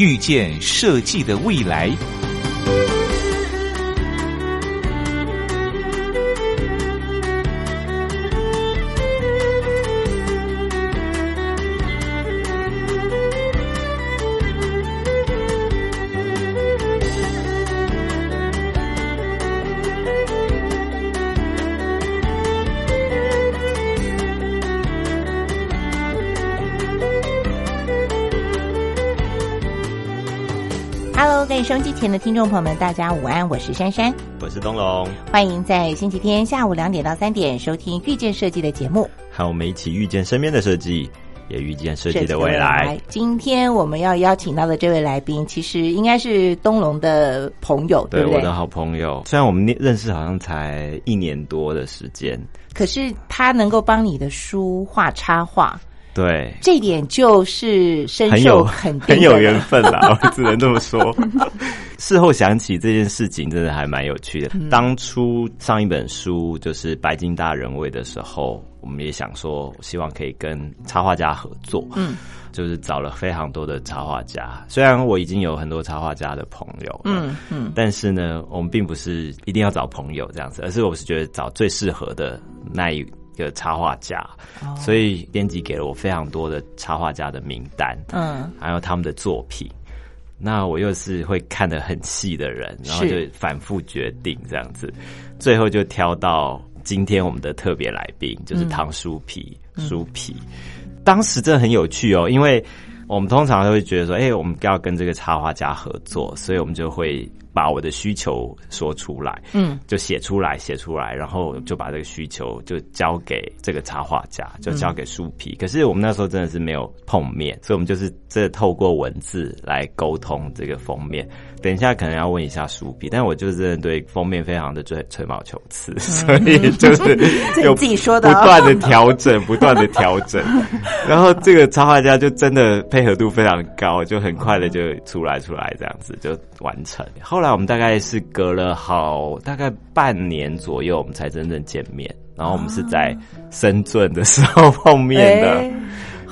遇见设计的未来。前的听众朋友们，大家午安，我是珊珊，我是东龙，欢迎在星期天下午两点到三点收听遇见设计的节目，和我们一起遇见身边的设计，也遇见设计的未来。今天我们要邀请到的这位来宾，其实应该是东龙的朋友，对不对？我的好朋友，虽然我们认识好像才一年多的时间，可是他能够帮你的书画插画。对，这一点就是深受肯定，很有缘分啦，我只能这么说。事后想起这件事情，真的还蛮有趣的。当初上一本书就是《白金大人味》的时候，我们也想说，希望可以跟插画家合作，嗯，就是找了非常多的插画家。虽然我已经有很多插画家的朋友，嗯嗯，但是呢，我们并不是一定要找朋友这样子，而是我是觉得找最适合的那一。个插画家，所以编辑给了我非常多的插画家的名单，嗯，还有他们的作品。那我又是会看得很细的人，然后就反复决定这样子，最后就挑到今天我们的特别来宾，就是唐书皮书皮。当时真的很有趣哦，因为我们通常都会觉得说，哎，我们要跟这个插画家合作，所以我们就会。把我的需求说出来，嗯，就写出来，写出来，然后就把这个需求就交给这个插画家，就交给书皮。可是我们那时候真的是没有碰面，所以我们就是这透过文字来沟通这个封面。等一下可能要问一下书皮，但我就是真的对封面非常的吹吹毛求疵，所以就是 有自己说的，不断的调整，不断的调整。然后这个插画家就真的配合度非常高，就很快的就出来出来这样子就完成。后来。我们大概是隔了好大概半年左右，我们才真正见面。然后我们是在深圳的时候碰面的。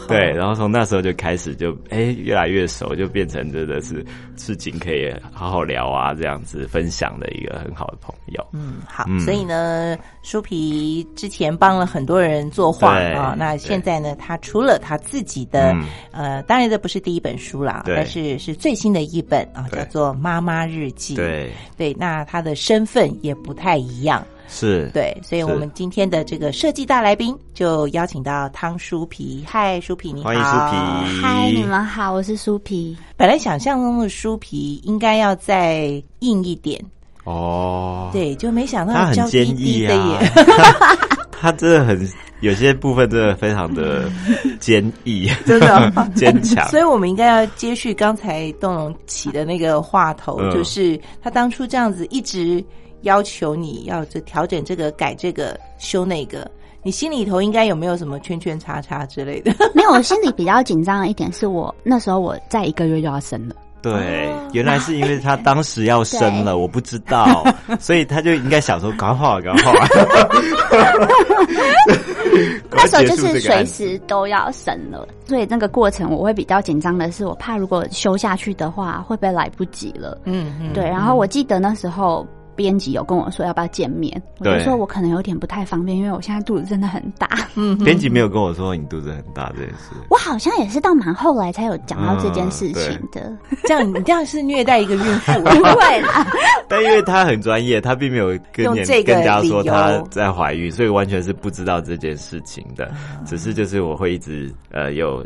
对，然后从那时候就开始，就哎越来越熟，就变成真的是事情可以好好聊啊，这样子分享的一个很好的朋友。嗯，好，所以呢，书皮之前帮了很多人作画啊，那现在呢，他除了他自己的呃，当然这不是第一本书啦，但是是最新的一本啊，叫做《妈妈日记》。对对，那他的身份也不太一样。是对，所以我们今天的这个设计大来宾就邀请到汤书皮。嗨，书皮，你好！欢迎书皮。嗨，你们好，我是书皮。本来想象中的书皮应该要再硬一点哦，对，就没想到他很坚毅啊。它 真的很有些部分真的非常的坚毅，真的 坚强。所以我们应该要接续刚才邓龙起的那个话头，就是他当初这样子一直。要求你要这调整这个改这个修那个，你心里头应该有没有什么圈圈叉叉之类的？没有，我心里比较紧张的一点是我那时候我在一个月就要生了。对，原来是因为他当时要生了，我不知道，所以他就应该想说搞好搞好。那时候就是随时都要生了，所以那个过程我会比较紧张的是，我怕如果修下去的话会不会来不及了？嗯嗯，对。然后我记得那时候。编辑有跟我说要不要见面，我就说我可能有点不太方便，因为我现在肚子真的很大。嗯，编辑没有跟我说你肚子很大这件事。我好像也是到蛮后来才有讲到这件事情的。这样你这样是虐待一个孕妇？不会啦。但因为他很专业，他并没有跟跟家说他在怀孕，所以完全是不知道这件事情的。只是就是我会一直呃有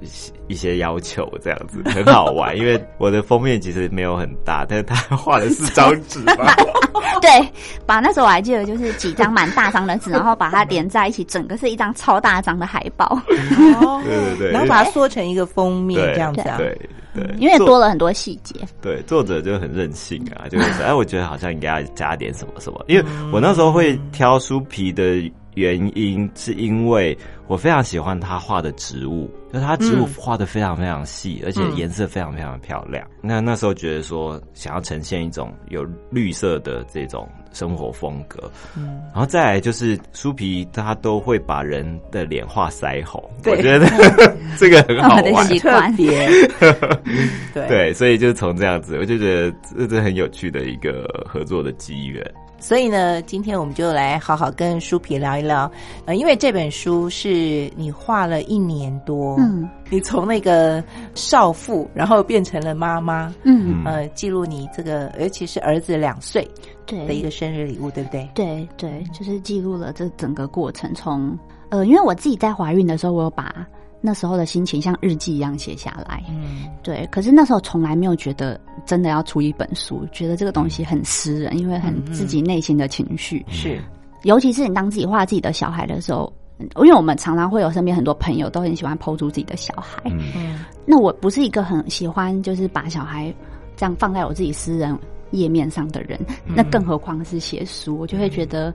一些要求这样子，很好玩。因为我的封面其实没有很大，但是他画了四张纸嘛。对，把那时候我还记得，就是几张蛮大张的纸，然后把它连在一起，整个是一张超大张的海报。对对对，然后把它缩成一个封面这样子啊。对，对，因为多了很多细节。对，作者就很任性啊，就是，哎，我觉得好像应该要加点什么什么，因为我那时候会挑书皮的原因，是因为我非常喜欢他画的植物，就他植物画的非常非常细，而且颜色非常非常漂亮。那那时候觉得说，想要呈现一种有绿色的这种。生活风格，嗯，然后再来就是书皮，他都会把人的脸画腮红，我觉得 这个很好玩，特别，对。对，所以就从这样子，我就觉得这是很有趣的一个合作的机缘。所以呢，今天我们就来好好跟书皮聊一聊，呃，因为这本书是你画了一年多，嗯，你从那个少妇，然后变成了妈妈，嗯，呃，记录你这个，尤其是儿子两岁。对的一个生日礼物，对不对？对对，就是记录了这整个过程。从呃，因为我自己在怀孕的时候，我有把那时候的心情像日记一样写下来。嗯，对。可是那时候从来没有觉得真的要出一本书，觉得这个东西很私人，因为很自己内心的情绪。是，尤其是你当自己画自己的小孩的时候，因为我们常常会有身边很多朋友都很喜欢剖出自己的小孩。嗯，那我不是一个很喜欢，就是把小孩这样放在我自己私人。页面上的人，那更何况是写书，我就会觉得，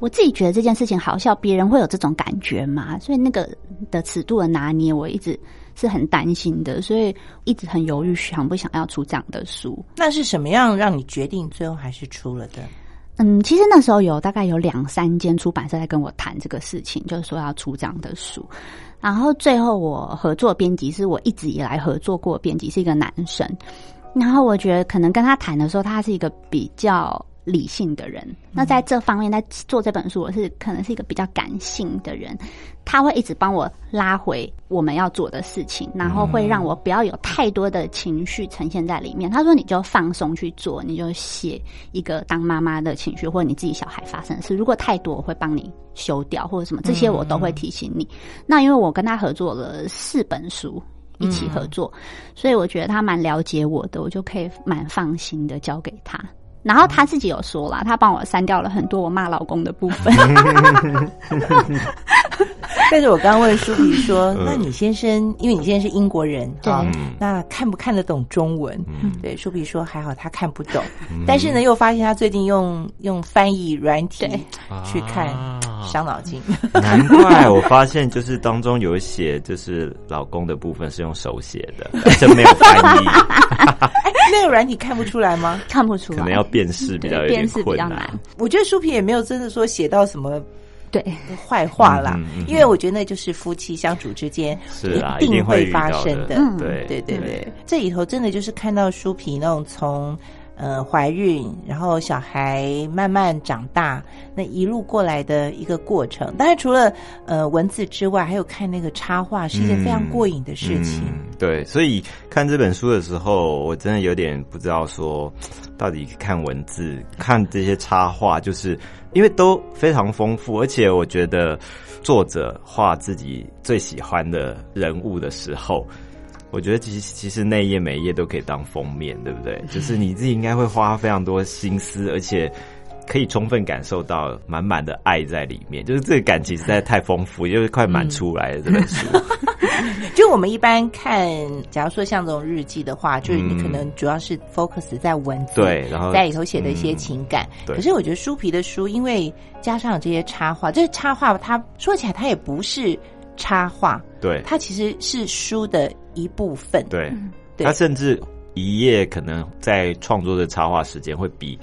我自己觉得这件事情好笑，别人会有这种感觉吗？所以那个的尺度的拿捏，我一直是很担心的，所以一直很犹豫，想不想要出这样的书。那是什么样让你决定最后还是出了的？嗯，其实那时候有大概有两三间出版社在跟我谈这个事情，就是说要出这样的书，然后最后我合作编辑是我一直以来合作过编辑是一个男生。然后我觉得，可能跟他谈的时候，他是一个比较理性的人。那在这方面，在做这本书，我是可能是一个比较感性的人。他会一直帮我拉回我们要做的事情，然后会让我不要有太多的情绪呈现在里面。他说：“你就放松去做，你就写一个当妈妈的情绪，或者你自己小孩发生的事。如果太多，我会帮你修掉，或者什么这些我都会提醒你。那因为我跟他合作了四本书。”一起合作，所以我觉得他蛮了解我的，我就可以蛮放心的交给他。然后他自己有说了，他帮我删掉了很多我骂老公的部分。但是我刚刚问舒比说：“那你先生，因为你现在是英国人对，那看不看得懂中文？”对，舒比说：“还好，他看不懂。但是呢，又发现他最近用用翻译软体去看，伤脑筋。难怪我发现，就是当中有写，就是老公的部分是用手写的，真没有翻译。那个软体看不出来吗？看不出来，可能要辨识比较辨识比较难。我觉得书皮也没有真的说写到什么。”对坏话啦，因为我觉得那就是夫妻相处之间是一定会发生的。对对对对，这里头真的就是看到书皮那种从呃怀孕，然后小孩慢慢长大，那一路过来的一个过程。当然除了呃文字之外，还有看那个插画，是一件非常过瘾的事情。对，所以看这本书的时候，我真的有点不知道说，到底看文字看这些插画就是。因为都非常丰富，而且我觉得作者画自己最喜欢的人物的时候，我觉得其实其实那一页每一页都可以当封面，对不对？就是你自己应该会花非常多心思，而且。可以充分感受到满满的爱在里面，就是这个感情实在太丰富，就是快满出来了。这本书，就我们一般看，假如说像这种日记的话，就是你可能主要是 focus 在文字，对，然后在里头写的一些情感。可是我觉得书皮的书，因为加上这些插画，这插画它说起来它也不是插画，对，它其实是书的一部分。对，他甚至一页可能在创作的插画时间会比。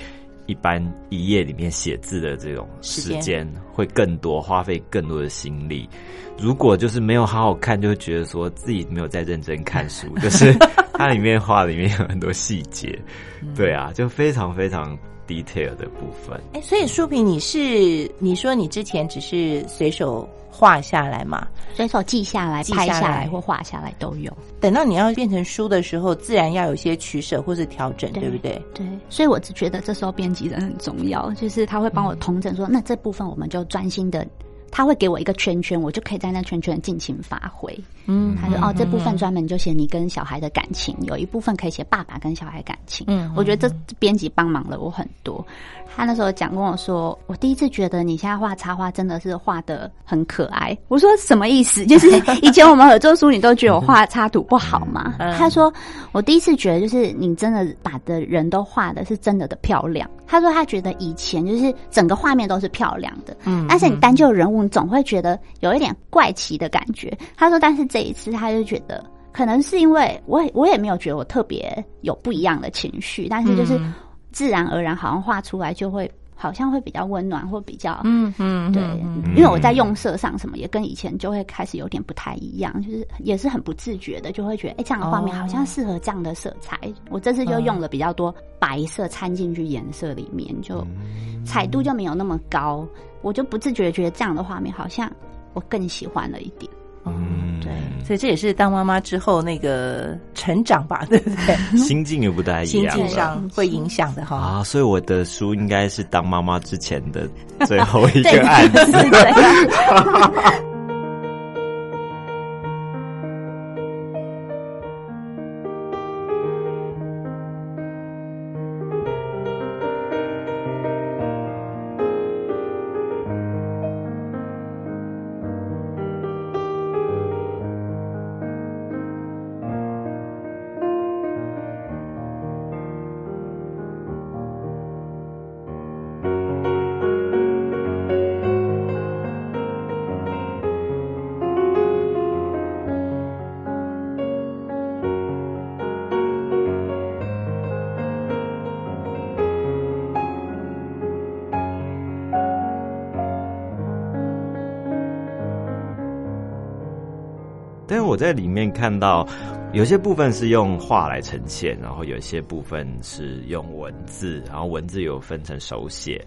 一般一页里面写字的这种时间会更多，花费更多的心力。如果就是没有好好看，就会觉得说自己没有在认真看书。就是 它里面画里面有很多细节，对啊，就非常非常 detail 的部分。哎，所以书评，你是你说你之前只是随手。画下来嘛，随手记下来、拍下来或画下来都有。等到你要变成书的时候，自然要有一些取舍或是调整，对不对？对。所以我只觉得这时候编辑人很重要，就是他会帮我统整说，那这部分我们就专心的他会给我一个圈圈，我就可以在那圈圈尽情发挥。嗯，他说哦，这部分专门就写你跟小孩的感情，有一部分可以写爸爸跟小孩感情。嗯，我觉得这编辑帮忙了我很多。他那时候讲跟我说，我第一次觉得你现在画插画真的是画的很可爱。我说什么意思？就是 以前我们合作书，你都觉得我画插图不好吗？他说我第一次觉得就是你真的把的人都画的是真的的漂亮。他说他觉得以前就是整个画面都是漂亮的，嗯，但是你单就人物，你总会觉得有一点怪奇的感觉。他说，但是这一次他就觉得，可能是因为我我也没有觉得我特别有不一样的情绪，但是就是。自然而然，好像画出来就会，好像会比较温暖，或比较，嗯嗯，对，因为我在用色上什么也跟以前就会开始有点不太一样，就是也是很不自觉的，就会觉得，哎，这样的画面好像适合这样的色彩。我这次就用了比较多白色掺进去颜色里面，就彩度就没有那么高，我就不自觉觉得这样的画面好像我更喜欢了一点。嗯，对，所以这也是当妈妈之后那个成长吧，对不对？心境也不太一样，心境上会影响的哈。啊，所以我的书应该是当妈妈之前的最后一个案子。我在里面看到，有些部分是用画来呈现，然后有些部分是用文字，然后文字有分成手写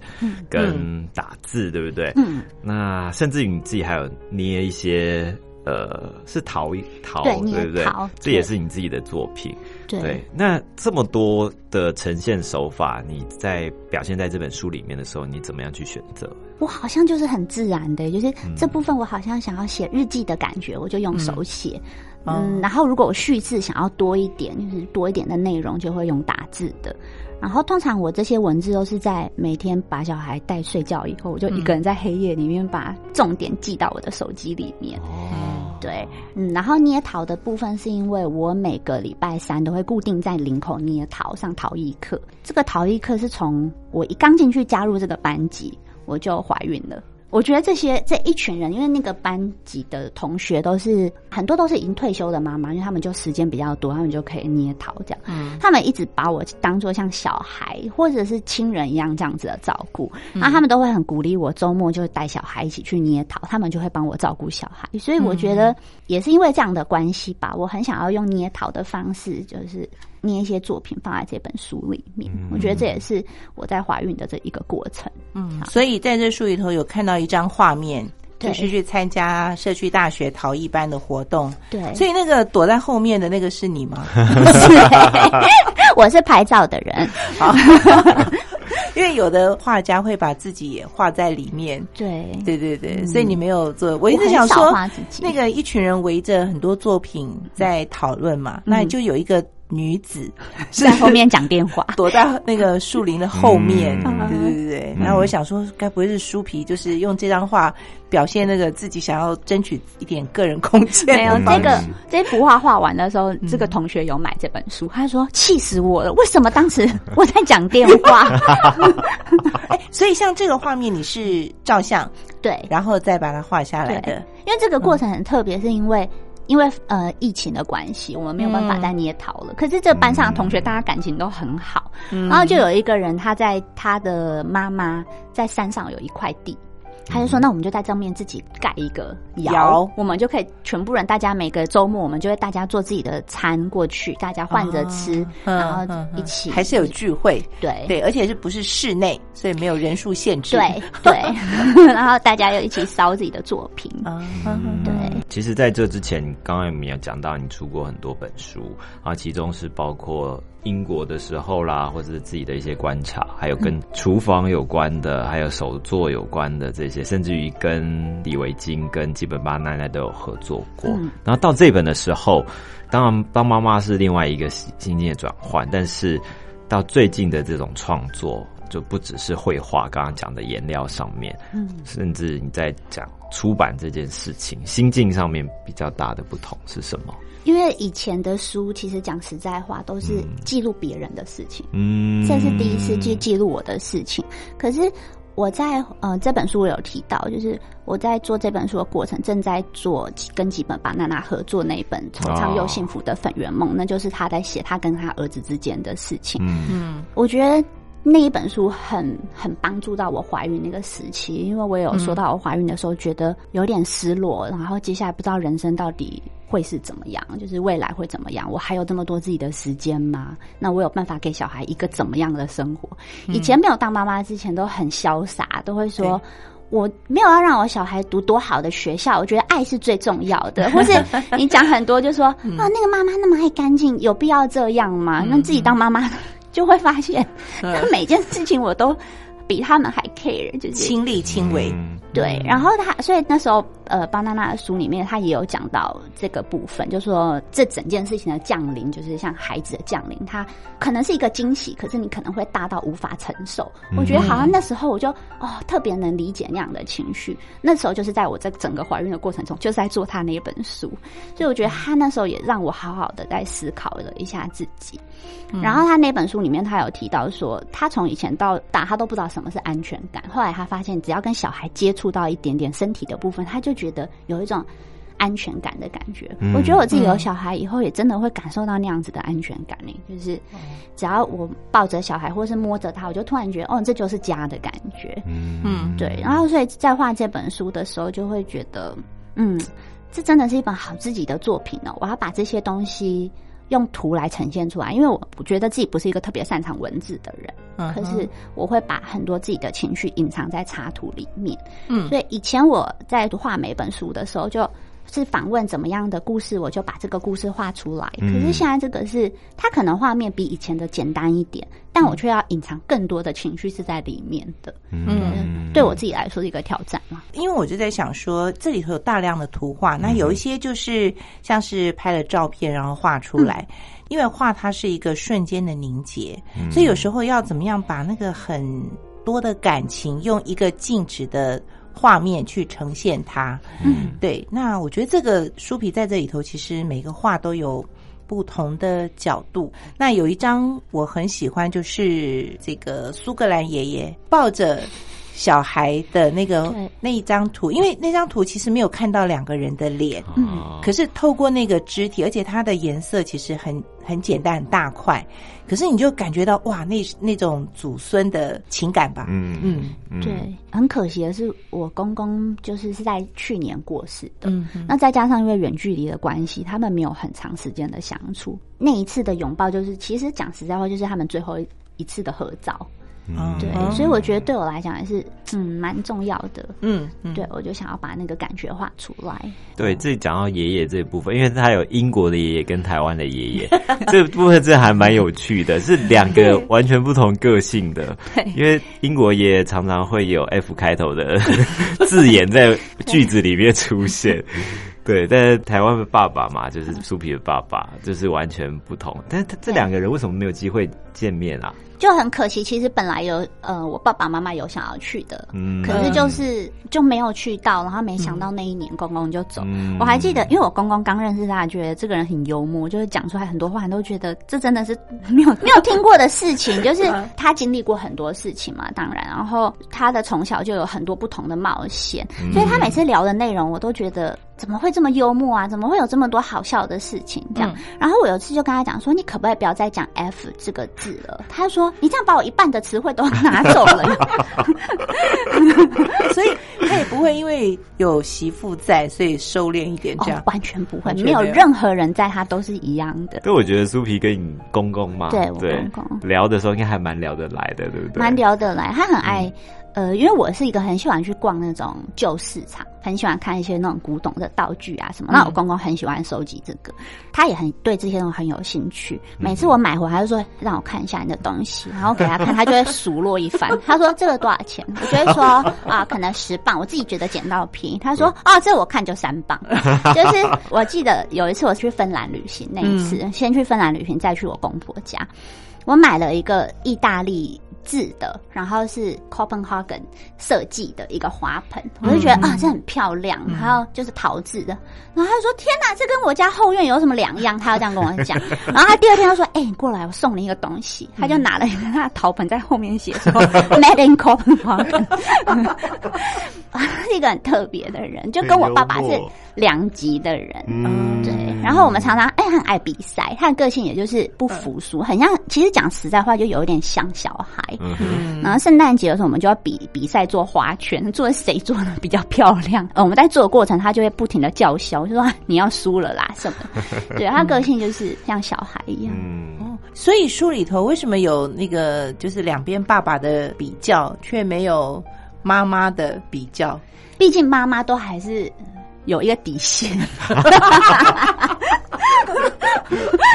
跟打字，对不对？嗯，那甚至于你自己还有捏一些。呃，是陶陶，对不对？这也是你自己的作品。对，那这么多的呈现手法，你在表现在这本书里面的时候，你怎么样去选择？我好像就是很自然的，就是这部分我好像想要写日记的感觉，我就用手写。嗯，然后如果我叙事想要多一点，就是多一点的内容，就会用打字的。然后通常我这些文字都是在每天把小孩带睡觉以后，我就一个人在黑夜里面把重点记到我的手机里面。哦，对，嗯，然后捏陶的部分是因为我每个礼拜三都会固定在领口捏陶上陶艺课。这个陶艺课是从我一刚进去加入这个班级，我就怀孕了。我觉得这些这一群人，因为那个班级的同学都是很多都是已经退休的妈妈，因为他们就时间比较多，他们就可以捏陶这样。嗯，他们一直把我当做像小孩或者是亲人一样这样子的照顾，那他们都会很鼓励我周末就带小孩一起去捏陶，他们就会帮我照顾小孩。所以我觉得也是因为这样的关系吧，我很想要用捏陶的方式，就是。捏一些作品放在这本书里面，我觉得这也是我在怀孕的这一个过程。嗯，所以在这书里头有看到一张画面，就是去参加社区大学陶艺班的活动。对，所以那个躲在后面的那个是你吗？我是拍照的人。好，因为有的画家会把自己也画在里面。对，对对对，所以你没有做。我一直想说，那个一群人围着很多作品在讨论嘛，那就有一个。女子 在后面讲电话，躲在那个树林的后面。对对对对，然后我想说，该不会是书皮，就是用这张画表现那个自己想要争取一点个人空间？没有，这个这幅画画完的时候，这个同学有买这本书，他说气死我了，为什么当时我在讲电话？哎，所以像这个画面，你是照相对，然后再把它画下来的，因为这个过程很特别，是因为。因为呃疫情的关系，我们没有办法再捏陶了。可是这班上的同学，大家感情都很好。然后就有一个人，他在他的妈妈在山上有一块地。他就说：“那我们就在正面自己盖一个窑，我们就可以全部人，大家每个周末我们就会大家做自己的餐过去，大家换着吃，然后一起还是有聚会，对。对，而且是不是室内，所以没有人数限制，对 对，然后大家又一起烧自己的作品，对。其实，在这之前，刚刚我们有讲到，你出过很多本书啊，其中是包括。”英国的时候啦，或者是自己的一些观察，还有跟厨房有关的，还有手作有关的这些。甚至于跟李维京、跟基本巴奶奶都有合作过。然后到这本的时候，当然当妈妈是另外一个心境的转换，但是到最近的这种创作，就不只是绘画，刚刚讲的颜料上面，嗯，甚至你在讲出版这件事情，心境上面比较大的不同是什么？因为以前的书其实讲实在话都是记录别人的事情，嗯，这是第一次去记录我的事情。可是我在呃这本书我有提到，就是我在做这本书的过程，正在做跟几本巴娜娜合作那一本惆怅又幸福的粉圆梦，那就是他在写他跟他儿子之间的事情。嗯，我觉得那一本书很很帮助到我怀孕那个时期，因为我有说到我怀孕的时候觉得有点失落，然后接下来不知道人生到底。会是怎么样？就是未来会怎么样？我还有这么多自己的时间吗？那我有办法给小孩一个怎么样的生活？以前没有当妈妈之前都很潇洒，都会说我没有要让我小孩读多好的学校，我觉得爱是最重要的。或是你讲很多，就说 啊，那个妈妈那么爱干净，有必要这样吗？那自己当妈妈 就会发现，那每件事情我都比他们还 care，就是亲力亲为。对，然后他，所以那时候，呃，巴娜娜的书里面，他也有讲到这个部分，就说这整件事情的降临，就是像孩子的降临，他可能是一个惊喜，可是你可能会大到无法承受。我觉得好像那时候我就哦，特别能理解那样的情绪。那时候就是在我在整个怀孕的过程中，就是在做他那一本书，所以我觉得他那时候也让我好好的在思考了一下自己。然后他那本书里面，他有提到说，他从以前到大，他都不知道什么是安全感。后来他发现，只要跟小孩接触。到一点点身体的部分，他就觉得有一种安全感的感觉。我觉得我自己有小孩以后，也真的会感受到那样子的安全感呢。就是只要我抱着小孩，或是摸着他，我就突然觉得，哦，这就是家的感觉。嗯，对。然后，所以在画这本书的时候，就会觉得，嗯，这真的是一本好自己的作品呢。我要把这些东西。用图来呈现出来，因为我我觉得自己不是一个特别擅长文字的人，可是我会把很多自己的情绪隐藏在插图里面。嗯，所以以前我在画每本书的时候就。是访问怎么样的故事，我就把这个故事画出来。可是现在这个是，它可能画面比以前的简单一点，但我却要隐藏更多的情绪是在里面的。嗯，对我自己来说是一个挑战嘛。因为我就在想说，这里头有大量的图画，那有一些就是像是拍了照片然后画出来，因为画它是一个瞬间的凝结，所以有时候要怎么样把那个很多的感情用一个静止的。画面去呈现它，嗯，对。那我觉得这个书皮在这里头，其实每个画都有不同的角度。那有一张我很喜欢，就是这个苏格兰爷爷抱着小孩的那个那一张图，因为那张图其实没有看到两个人的脸，嗯，可是透过那个肢体，而且它的颜色其实很。很简单，很大块，可是你就感觉到哇，那那种祖孙的情感吧。嗯嗯，对，很可惜的是，我公公就是是在去年过世的。嗯，那再加上因为远距离的关系，他们没有很长时间的相处。那一次的拥抱，就是其实讲实在话，就是他们最后一次的合照。对，所以我觉得对我来讲也是嗯蛮重要的。嗯，对，我就想要把那个感觉画出来。对，这讲到爷爷这部分，因为他有英国的爷爷跟台湾的爷爷，这部分这还蛮有趣的，是两个完全不同个性的。对，因为英国爷爷常常会有 F 开头的 字眼在句子里面出现。对，但是台湾的爸爸嘛，就是苏皮的爸爸，就是完全不同。但是他这两个人为什么没有机会见面啊？就很可惜，其实本来有呃，我爸爸妈妈有想要去的，嗯，可是就是就没有去到，然后没想到那一年公公就走。我还记得，因为我公公刚认识他，觉得这个人很幽默，就是讲出来很多话，都觉得这真的是没有 没有听过的事情。就是他经历过很多事情嘛，当然，然后他的从小就有很多不同的冒险，所以他每次聊的内容，我都觉得怎么会这么幽默啊？怎么会有这么多好笑的事情？这样，然后我有一次就跟他讲说，你可不可以不要再讲 F 这个字了？他说。你这样把我一半的词汇都拿走了，所以他也不会因为有媳妇在，所以收敛一点这样，完全不会，没有任何人在他都是一样的。所以我觉得苏皮跟你公公嘛，对我公公聊的时候应该还蛮聊得来的，对不对？蛮聊得来，他很爱。呃，因为我是一个很喜欢去逛那种旧市场，很喜欢看一些那种古董的道具啊什么。那我公公很喜欢收集这个，他也很对这些东西很有兴趣。每次我买回来，就说让我看一下你的东西，然后给他看，他就会数落一番。他说这个多少钱？我就会说啊，可能十磅。我自己觉得捡到便宜。他说啊，这我看就三磅。就是我记得有一次我去芬兰旅行，那一次先去芬兰旅行，再去我公婆家，我买了一个意大利。字的，然后是 Copenhagen 设计的一个花盆，我就觉得啊，这很漂亮。然后就是陶制的，然后他就说：“天哪，这跟我家后院有什么两样？”他要这样跟我讲。然后他第二天他说：“哎，你过来，我送你一个东西。”他就拿了一个他的陶盆，在后面写说 “Made in Copenhagen”，是一个很特别的人，就跟我爸爸是两极的人。嗯，对。然后我们常常哎很爱比赛，他的个性也就是不服输，很像。其实讲实在话，就有一点像小孩。嗯，然后圣诞节的时候，我们就要比比赛做花圈，做谁做的比较漂亮。呃，我们在做的过程，他就会不停的叫嚣，就说你要输了啦什么。对他个性就是像小孩一样。嗯，所以书里头为什么有那个就是两边爸爸的比较，却没有妈妈的比较？毕竟妈妈都还是有一个底线。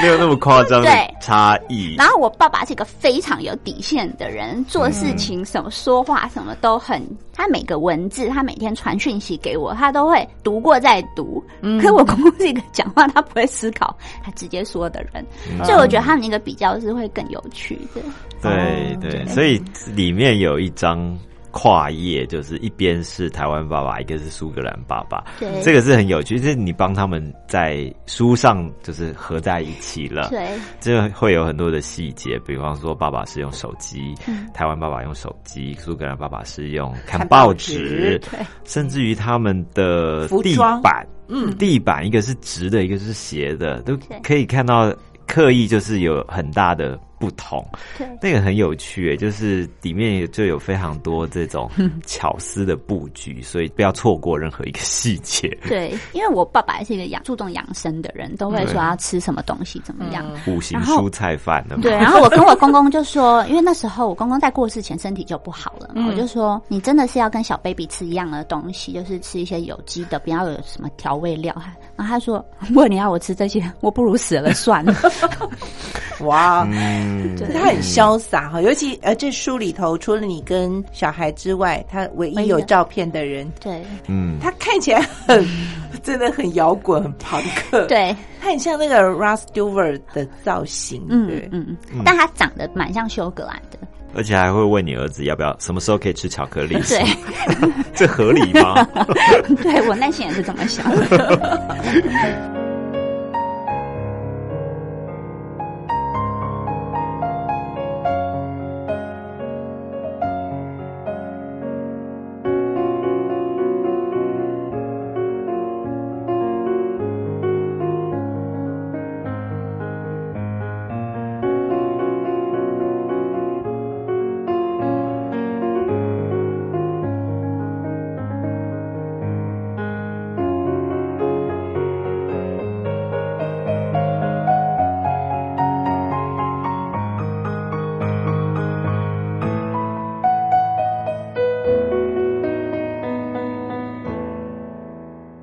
没有那么夸张的差异。然后我爸爸是一个非常有底线的人，做事情什么说话什么都很，他每个文字他每天传讯息给我，他都会读过再读。嗯可是我公公是一个讲话他不会思考，他直接说的人，所以我觉得他们那个比较是会更有趣的。对对，所以里面有一张。跨业就是一边是台湾爸爸，一个是苏格兰爸爸，对，这个是很有趣，就是你帮他们在书上就是合在一起了，对，这会有很多的细节，比方说爸爸是用手机，台湾爸爸用手机，苏格兰爸爸是用看报纸，对，甚至于他们的地板，嗯，地板一个是直的，一个是斜的，都可以看到刻意就是有很大的。不同，对，那个很有趣，就是里面就有非常多这种 巧思的布局，所以不要错过任何一个细节。对，因为我爸爸是一个养注重养生的人，都会说要吃什么东西怎么样，五行蔬菜饭的。对，然后我跟我公公就说，因为那时候我公公在过世前身体就不好了，我就说你真的是要跟小 baby 吃一样的东西，就是吃一些有机的，不要有什么调味料。然后他说，如果你要我吃这些，我不如死了算了。哇。他很潇洒哈，尤其呃，这书里头除了你跟小孩之外，他唯一有照片的人，对，嗯，他看起来很 真的很摇滚，很朋克，对，他很像那个 Russ Stewart 的造型，嗯嗯嗯，但他长得蛮像休格兰的，而且还会问你儿子要不要什么时候可以吃巧克力，对，这合理吗？对我内心也是这么想的。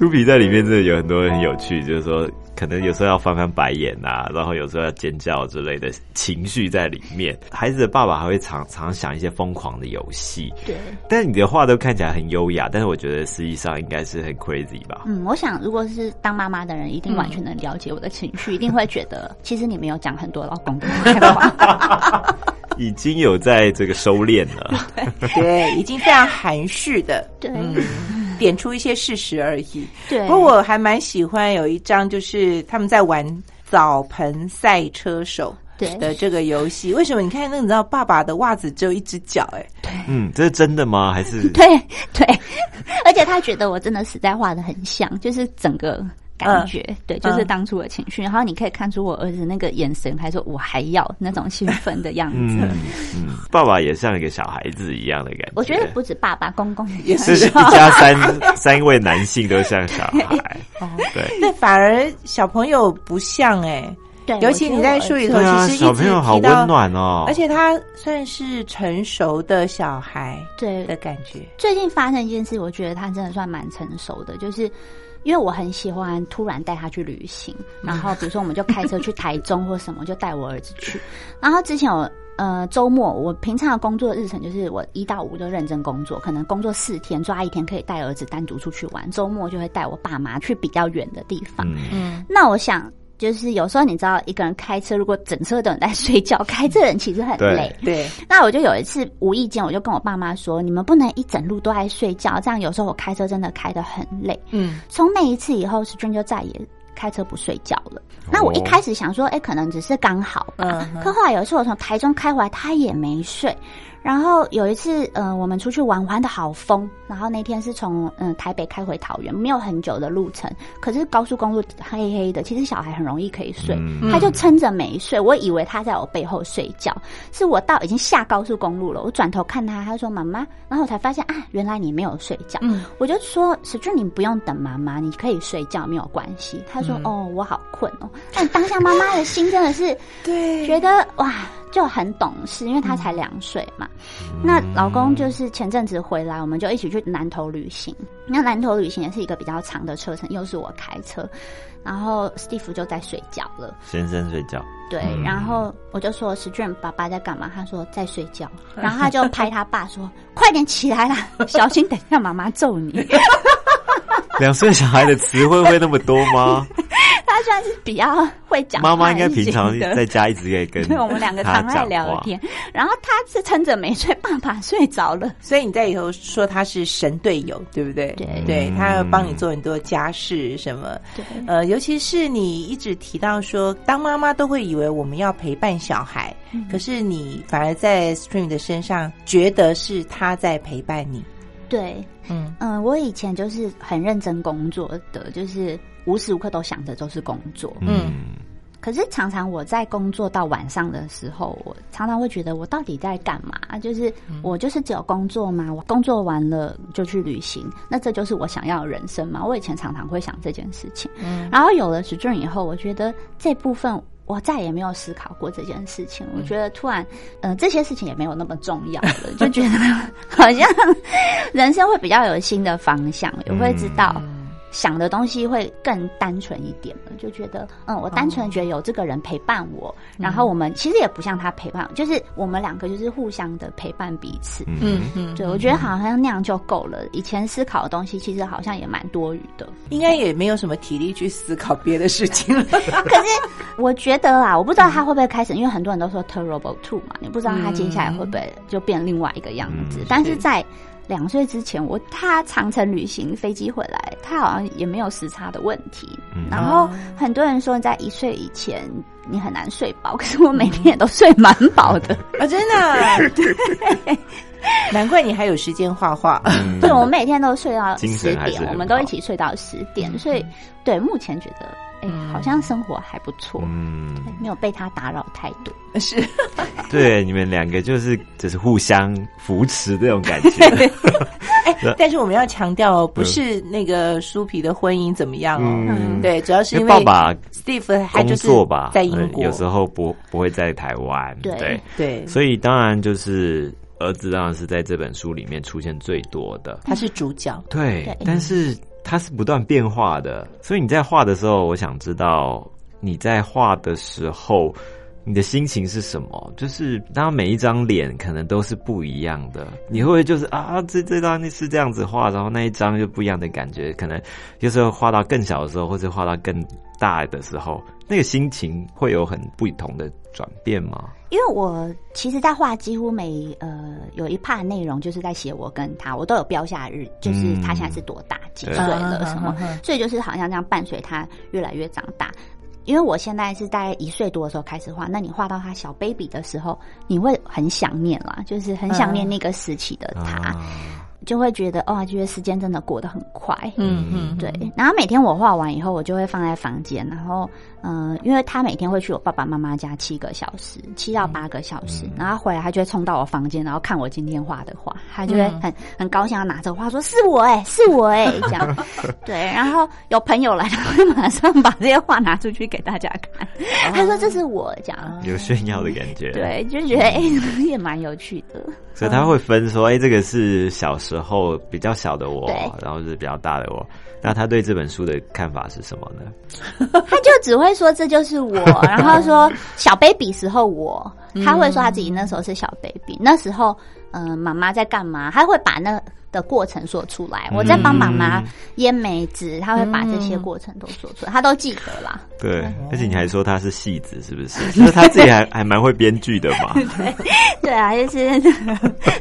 猪皮在里面真的有很多很有趣，就是说可能有时候要翻翻白眼呐，然后有时候要尖叫之类的情绪在里面。孩子的爸爸还会常常想一些疯狂的游戏，对。但是你的话都看起来很优雅，但是我觉得实际上应该是很 crazy 吧？嗯，我想如果是当妈妈的人，一定完全能了解我的情绪，一定会觉得其实你没有讲很多老公的话，已经有在这个收敛了，对，已经非常含蓄的，对。点出一些事实而已。对，不过我还蛮喜欢有一张，就是他们在玩澡盆赛车手的这个游戏。为什么？你看，那你知道爸爸的袜子只有一只脚，哎，对，嗯，这是真的吗？还是 对对，而且他觉得我真的实在画的很像，就是整个。感觉对，就是当初的情绪。然后你可以看出我儿子那个眼神，还说我还要那种兴奋的样子。嗯，爸爸也像一个小孩子一样的感觉。我觉得不止爸爸，公公也是 一家三三位男性都像小孩。对，那反而小朋友不像哎。对，尤其你在书里头，其实小朋友好温暖哦，而且他算是成熟的小孩，对的感觉。最近发生一件事，我觉得他真的算蛮成熟的，就是。因为我很喜欢突然带他去旅行，然后比如说我们就开车去台中或什么，就带我儿子去。然后之前我呃周末我平常的工作日程就是我一到五都认真工作，可能工作四天，抓一天可以带儿子单独出去玩，周末就会带我爸妈去比较远的地方。嗯，那我想。就是有时候你知道一个人开车，如果整车的人在睡觉，开车人其实很累。对。那我就有一次无意间，我就跟我爸妈说：“你们不能一整路都在睡觉，这样有时候我开车真的开得很累。”嗯。从那一次以后，史俊就再也开车不睡觉了。那我一开始想说，哎，可能只是刚好吧。可后来有一次我从台中开回来，他也没睡。然后有一次，嗯，我们出去玩，玩的好疯。然后那天是从嗯台北开回桃园，没有很久的路程，可是高速公路黑黑的，其实小孩很容易可以睡，他就撑着没睡。我以为他在我背后睡觉，是我到已经下高速公路了，我转头看他，他说妈妈，然后我才发现啊，原来你没有睡觉。我就说史俊，你不用等妈妈，你可以睡觉，没有关系。他说哦，我好困哦。但当下妈妈的心真的是 对，觉得哇。就很懂事，因为他才两岁嘛。那老公就是前阵子回来，我们就一起去南头旅行。那南头旅行也是一个比较长的车程，又是我开车，然后 Steve 就在睡觉了。先生睡觉。对，然后我就说石俊爸爸在干嘛？他说在睡觉。然后他就拍他爸说：“ 快点起来啦，小心等下妈妈揍你。”两岁小孩的词汇会那么多吗？他算是比较会讲。妈妈应该平常在家一直也跟。对，我们两个常爱聊天。然后他是撑着没睡，爸爸睡着了。所以你在以后说他是神队友，对不对？对，对他要帮你做很多家事什么。对，呃，尤其是你一直提到说，当妈妈都会以为我们要陪伴小孩，可是你反而在 Stream 的身上觉得是他在陪伴你。对，嗯嗯，我以前就是很认真工作的，就是无时无刻都想着都是工作，嗯。可是常常我在工作到晚上的时候，我常常会觉得我到底在干嘛？就是我就是只有工作吗？我工作完了就去旅行，那这就是我想要的人生吗？我以前常常会想这件事情，嗯。然后有了时俊以后，我觉得这部分。我再也没有思考过这件事情，我觉得突然，呃，这些事情也没有那么重要了，就觉得 好像 人生会比较有新的方向，也会知道。想的东西会更单纯一点了，就觉得，嗯，我单纯觉得有这个人陪伴我，然后我们其实也不像他陪伴，就是我们两个就是互相的陪伴彼此，嗯嗯，对，我觉得好像那样就够了。以前思考的东西其实好像也蛮多余的，应该也没有什么体力去思考别的事情了。可是我觉得啊，我不知道他会不会开始，因为很多人都说 Terrible Two 嘛，你不知道他接下来会不会就变另外一个样子，但是在。两岁之前，我他长程旅行飞机回来，他好像也没有时差的问题。然后很多人说，在一岁以前你很难睡饱，可是我每天也都睡蛮饱的啊！真的，难怪你还有时间画画。对，我每天都睡到十点，我们都一起睡到十点，所以对目前觉得。哎，好像生活还不错，嗯，没有被他打扰太多。是，对，你们两个就是就是互相扶持这种感觉。哎，但是我们要强调，不是那个书皮的婚姻怎么样哦？对，主要是因为爸爸 Steve 工作吧，在英国，有时候不不会在台湾。对对，所以当然就是儿子当然是在这本书里面出现最多的，他是主角。对，但是。它是不断变化的，所以你在画的时候，我想知道你在画的时候，你的心情是什么？就是当每一张脸可能都是不一样的，你会不会就是啊，这这张是这样子画，然后那一张就不一样的感觉？可能有时候画到更小的时候，或者画到更大的时候，那个心情会有很不同的转变吗？因为我其实，在画几乎每呃有一 part 内容，就是在写我跟他，我都有标下日，就是他现在是多大几岁了什么，所以就是好像这样伴随他越来越长大。因为我现在是在一岁多的时候开始画，那你画到他小 baby 的时候，你会很想念啦，就是很想念那个时期的他。就会觉得哇，觉得时间真的过得很快，嗯嗯，对。然后每天我画完以后，我就会放在房间，然后嗯，因为他每天会去我爸爸妈妈家七个小时，七到八个小时，然后回来他就会冲到我房间，然后看我今天画的画，他就会很很高兴，要拿着画说是我哎，是我哎，这样。对，然后有朋友来，他会马上把这些画拿出去给大家看，他说这是我这样，有炫耀的感觉，对，就觉得哎 也蛮有趣的。所以他会分说，哎，这个是小时候比较小的我，然后是比较大的我。那他对这本书的看法是什么呢？他就只会说这就是我，然后说小 baby 时候我，他会说他自己那时候是小 baby，那时候嗯，妈妈在干嘛？他会把那。的过程说出来，我在帮妈妈腌梅子，他会把这些过程都说出来，他都记得啦。对，而且你还说他是戏子，是不是？就是他自己还还蛮会编剧的嘛。对，对啊，就是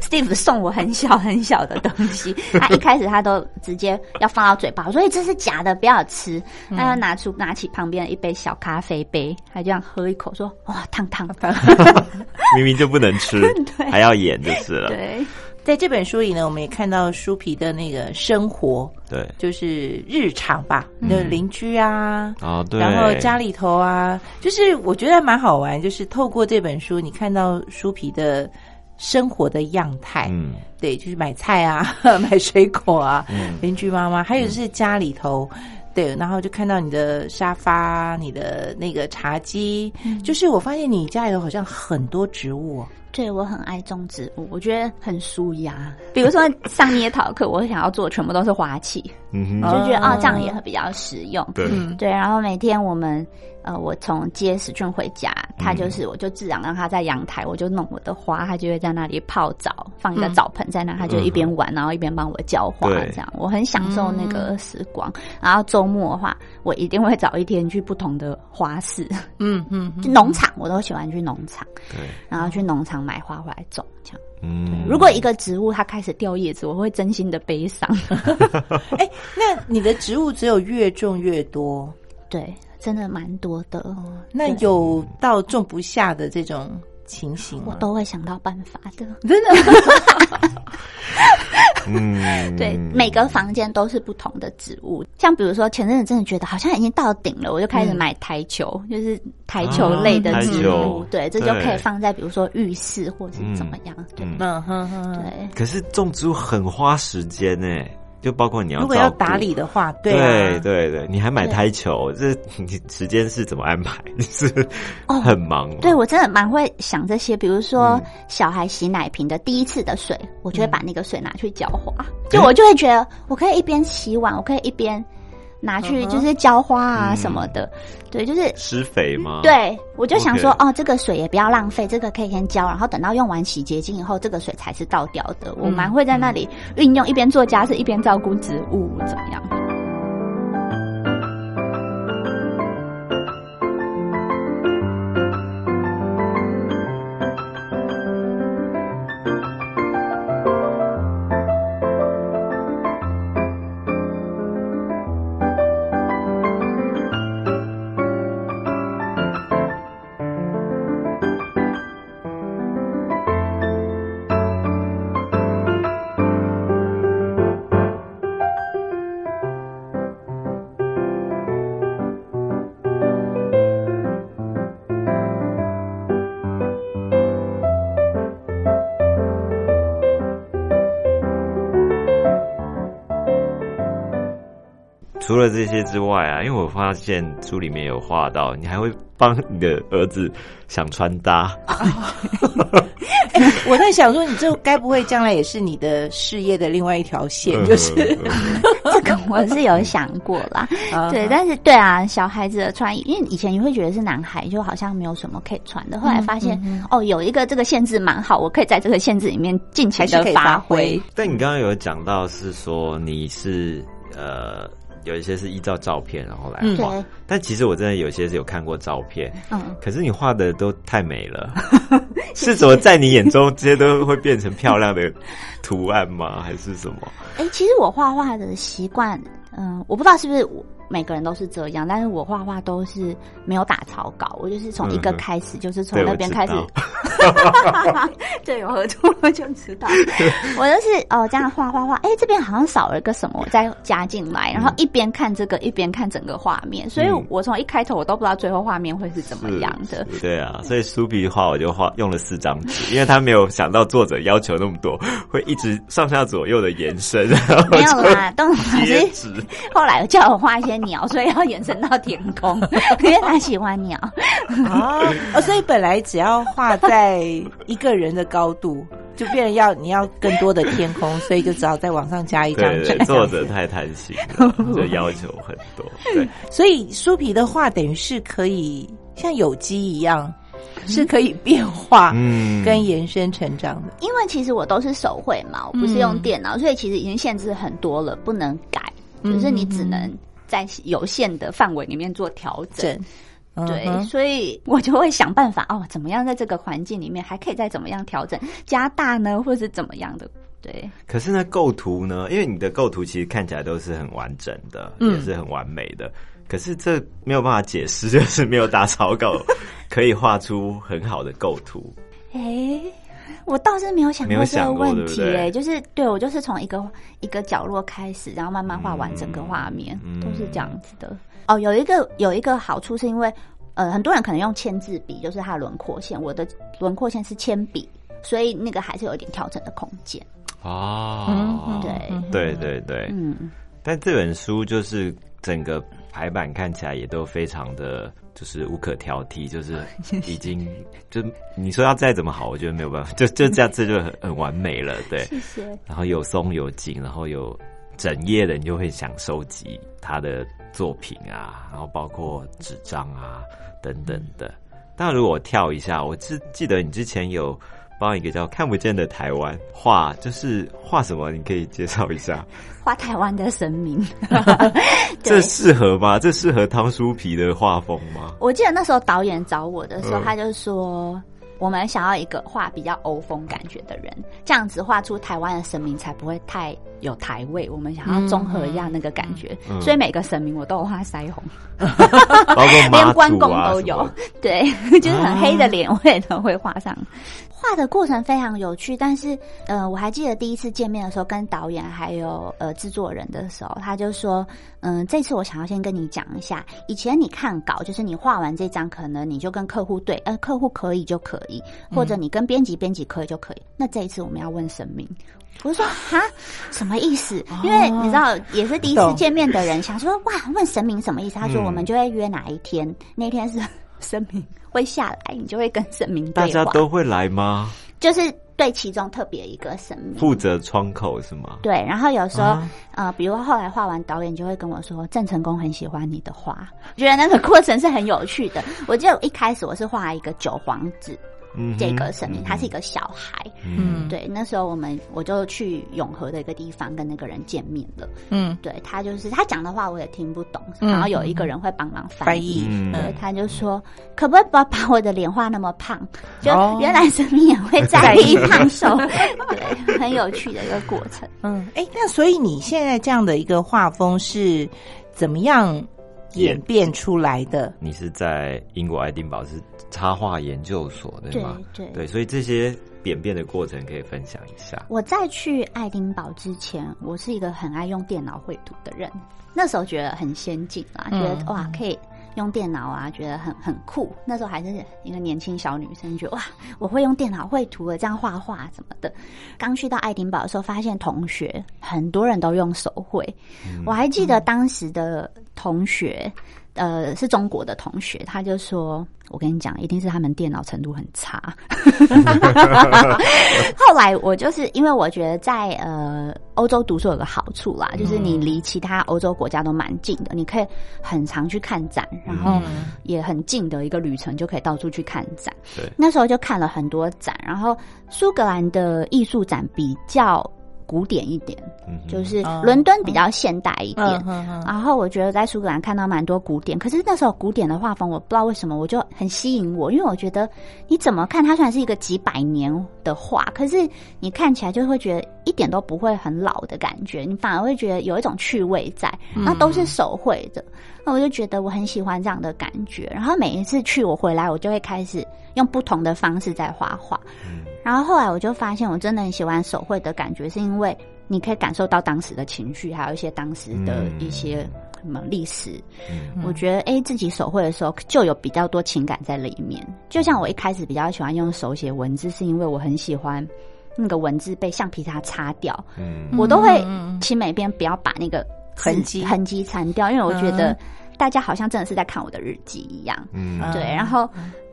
Steve 送我很小很小的东西，他一开始他都直接要放到嘴巴，所以这是假的，不要吃。他要拿出拿起旁边的一杯小咖啡杯，他这样喝一口，说哇，烫烫的，明明就不能吃，还要演就是了。对。在这本书里呢，我们也看到书皮的那个生活，对，就是日常吧，那邻居啊，啊，对，然后家里头啊，就是我觉得蛮好玩，就是透过这本书，你看到书皮的生活的样态，嗯，对，就是买菜啊，买水果啊，邻居妈妈，还有就是家里头，对，然后就看到你的沙发，你的那个茶几，就是我发现你家里头好像很多植物。对，我很爱种植物，我觉得很舒压。比如说上捏陶课，我想要做全部都是花器，就觉得哦，这样也比较实用。对。对，然后每天我们。呃，我从接史俊回家，他就是我就自然让他在阳台，我就弄我的花，他就会在那里泡澡，放一个澡盆在那，他就一边玩，然后一边帮我浇花，这样我很享受那个时光。然后周末的话，我一定会找一天去不同的花市，嗯嗯，农场我都喜欢去农场，对，然后去农场买花回来种，这样。嗯，如果一个植物它开始掉叶子，我会真心的悲伤。哎，那你的植物只有越种越多，对。真的蛮多的，那有到种不下的这种情形，我都会想到办法的。真的，嗯，对，每个房间都是不同的植物。像比如说前阵子真的觉得好像已经到顶了，我就开始买台球，就是台球类的植物。对，这就可以放在比如说浴室或是怎么样。对，嗯哼哼，对。可是种植物很花时间呢。就包括你要如果要打理的话，对对对，你还买台球，这你时间是怎么安排？你是很忙。对我真的蛮会想这些，比如说小孩洗奶瓶的第一次的水，我就会把那个水拿去浇花，就我就会觉得我可以一边洗碗，我可以一边。拿去就是浇花啊什么的，对，就是施肥吗？对，我就想说，哦，这个水也不要浪费，这个可以先浇，然后等到用完洗洁精以后，这个水才是倒掉的。我蛮会在那里运用，一边做家事一边照顾植物，怎么样？除了这些之外啊，因为我发现书里面有画到，你还会帮你的儿子想穿搭。我在想说，你这该不会将来也是你的事业的另外一条线？就是 这个，我是有想过啦。对，但是对啊，小孩子的穿衣，因为以前你会觉得是男孩，就好像没有什么可以穿的。后来发现，哦，有一个这个限制蛮好，我可以在这个限制里面尽情的发挥。但你刚刚有讲到是说你是呃。有一些是依照照片然后来画，但其实我真的有些是有看过照片，嗯，可是你画的都太美了，是怎么在你眼中这些都会变成漂亮的图案吗？还是什么？哎，其实我画画的习惯，嗯，我不知道是不是我。每个人都是这样，但是我画画都是没有打草稿，我就是从一个开始，就是从那边开始，就，有合作我就知道，我就是哦这样画画画，哎，这边好像少了一个什么，我再加进来，然后一边看这个一边看整个画面，所以我从一开头我都不知道最后画面会是怎么样的。对啊，所以苏皮画我就画用了四张纸，因为他没有想到作者要求那么多，会一直上下左右的延伸。没有啦，邓老师后来叫我画一些。鸟，所以要延伸到天空，因为他喜欢鸟。哦，所以本来只要画在一个人的高度，就变成要你要更多的天空，所以就只好再往上加一张纸。作者太贪心，就要求很多。对，所以书皮的画等于是可以像有机一样。是可以变化、嗯，跟延伸成长的。因为其实我都是手绘嘛，我不是用电脑，所以其实已经限制很多了，不能改，就是你只能在有限的范围里面做调整。对，所以我就会想办法哦，怎么样在这个环境里面还可以再怎么样调整、加大呢，或是怎么样的？对。可是呢，构图呢，因为你的构图其实看起来都是很完整的，也是很完美的。可是这没有办法解释，就是没有打草稿可以画出很好的构图。哎，我倒是没有想过这个问题。哎，就是对我就是从一个一个角落开始，然后慢慢画完整个画面，都是这样子的。哦，有一个有一个好处是因为，呃，很多人可能用签字笔，就是它的轮廓线，我的轮廓线是铅笔，所以那个还是有一点调整的空间。哦，对对对对，嗯，但这本书就是整个。排版看起来也都非常的，就是无可挑剔，就是已经就你说要再怎么好，我觉得没有办法，就就这样子就很很完美了，对。谢谢。然后有松有紧，然后有整页的，你就会想收集他的作品啊，然后包括纸张啊等等的。但如果我跳一下，我记记得你之前有。帮一个叫看不见的台湾画，就是画什么？你可以介绍一下。画台湾的神明，这适合吗？这适合汤书皮的画风吗？我记得那时候导演找我的时候，他就说。我们想要一个画比较欧风感觉的人，这样子画出台湾的神明才不会太有台味。我们想要综合一下那个感觉，所以每个神明我都有画腮红，连关公都有。对，就是很黑的脸我也都会画上。画的过程非常有趣，但是呃，我还记得第一次见面的时候，跟导演还有呃制作人的时候，他就说：“嗯，这次我想要先跟你讲一下，以前你看稿就是你画完这张，可能你就跟客户对，呃，客户可以就可以，或者你跟编辑编辑可以就可以。那这一次我们要问神明，我说 哈，什么意思？因为你知道，也是第一次见面的人，想说哇，问神明什么意思？他说我们就会约哪一天，那天是神明。”会下来，你就会跟神明对话。大家都会来吗？就是对其中特别一个神明负责窗口是吗？对，然后有时候呃，比如后来画完，导演就会跟我说，郑成功很喜欢你的画，觉得那个过程是很有趣的。我记得一开始我是画一个九皇子。这个神明他是一个小孩，嗯，对，那时候我们我就去永和的一个地方跟那个人见面了，嗯，对他就是他讲的话我也听不懂，然后有一个人会帮忙翻译，对，他就说可不可以不要把我的脸画那么胖？就原来神明也会在意胖瘦，对，很有趣的一个过程。嗯，哎，那所以你现在这样的一个画风是怎么样？演变出来的。你是在英国爱丁堡是插画研究所对吗？对对，所以这些演变的过程可以分享一下。我在去爱丁堡之前，我是一个很爱用电脑绘图的人，那时候觉得很先进啦，觉得哇可以。用电脑啊，觉得很很酷。那时候还是一个年轻小女生，觉得哇，我会用电脑绘图了，这样画画什么的。刚去到爱丁堡的时候，发现同学很多人都用手绘。我还记得当时的同学。呃，是中国的同学，他就说：“我跟你讲，一定是他们电脑程度很差。”后来我就是因为我觉得在呃欧洲读书有个好处啦，就是你离其他欧洲国家都蛮近的，你可以很常去看展，然后也很近的一个旅程就可以到处去看展。对，那时候就看了很多展，然后苏格兰的艺术展比较。古典一点，就是伦敦比较现代一点。然后我觉得在苏格兰看到蛮多古典，可是那时候古典的画风我不知道为什么我就很吸引我，因为我觉得你怎么看它虽然是一个几百年的画，可是你看起来就会觉得一点都不会很老的感觉，你反而会觉得有一种趣味在。那都是手绘的，那我就觉得我很喜欢这样的感觉。然后每一次去我回来，我就会开始用不同的方式在画画。然后后来我就发现，我真的很喜欢手绘的感觉，是因为你可以感受到当时的情绪，还有一些当时的一些什么历史。我觉得，哎，自己手绘的时候就有比较多情感在里面。就像我一开始比较喜欢用手写文字，是因为我很喜欢那个文字被橡皮擦擦掉。嗯，我都会请每边不要把那个痕迹痕迹残掉，因为我觉得。大家好像真的是在看我的日记一样。嗯，对。然后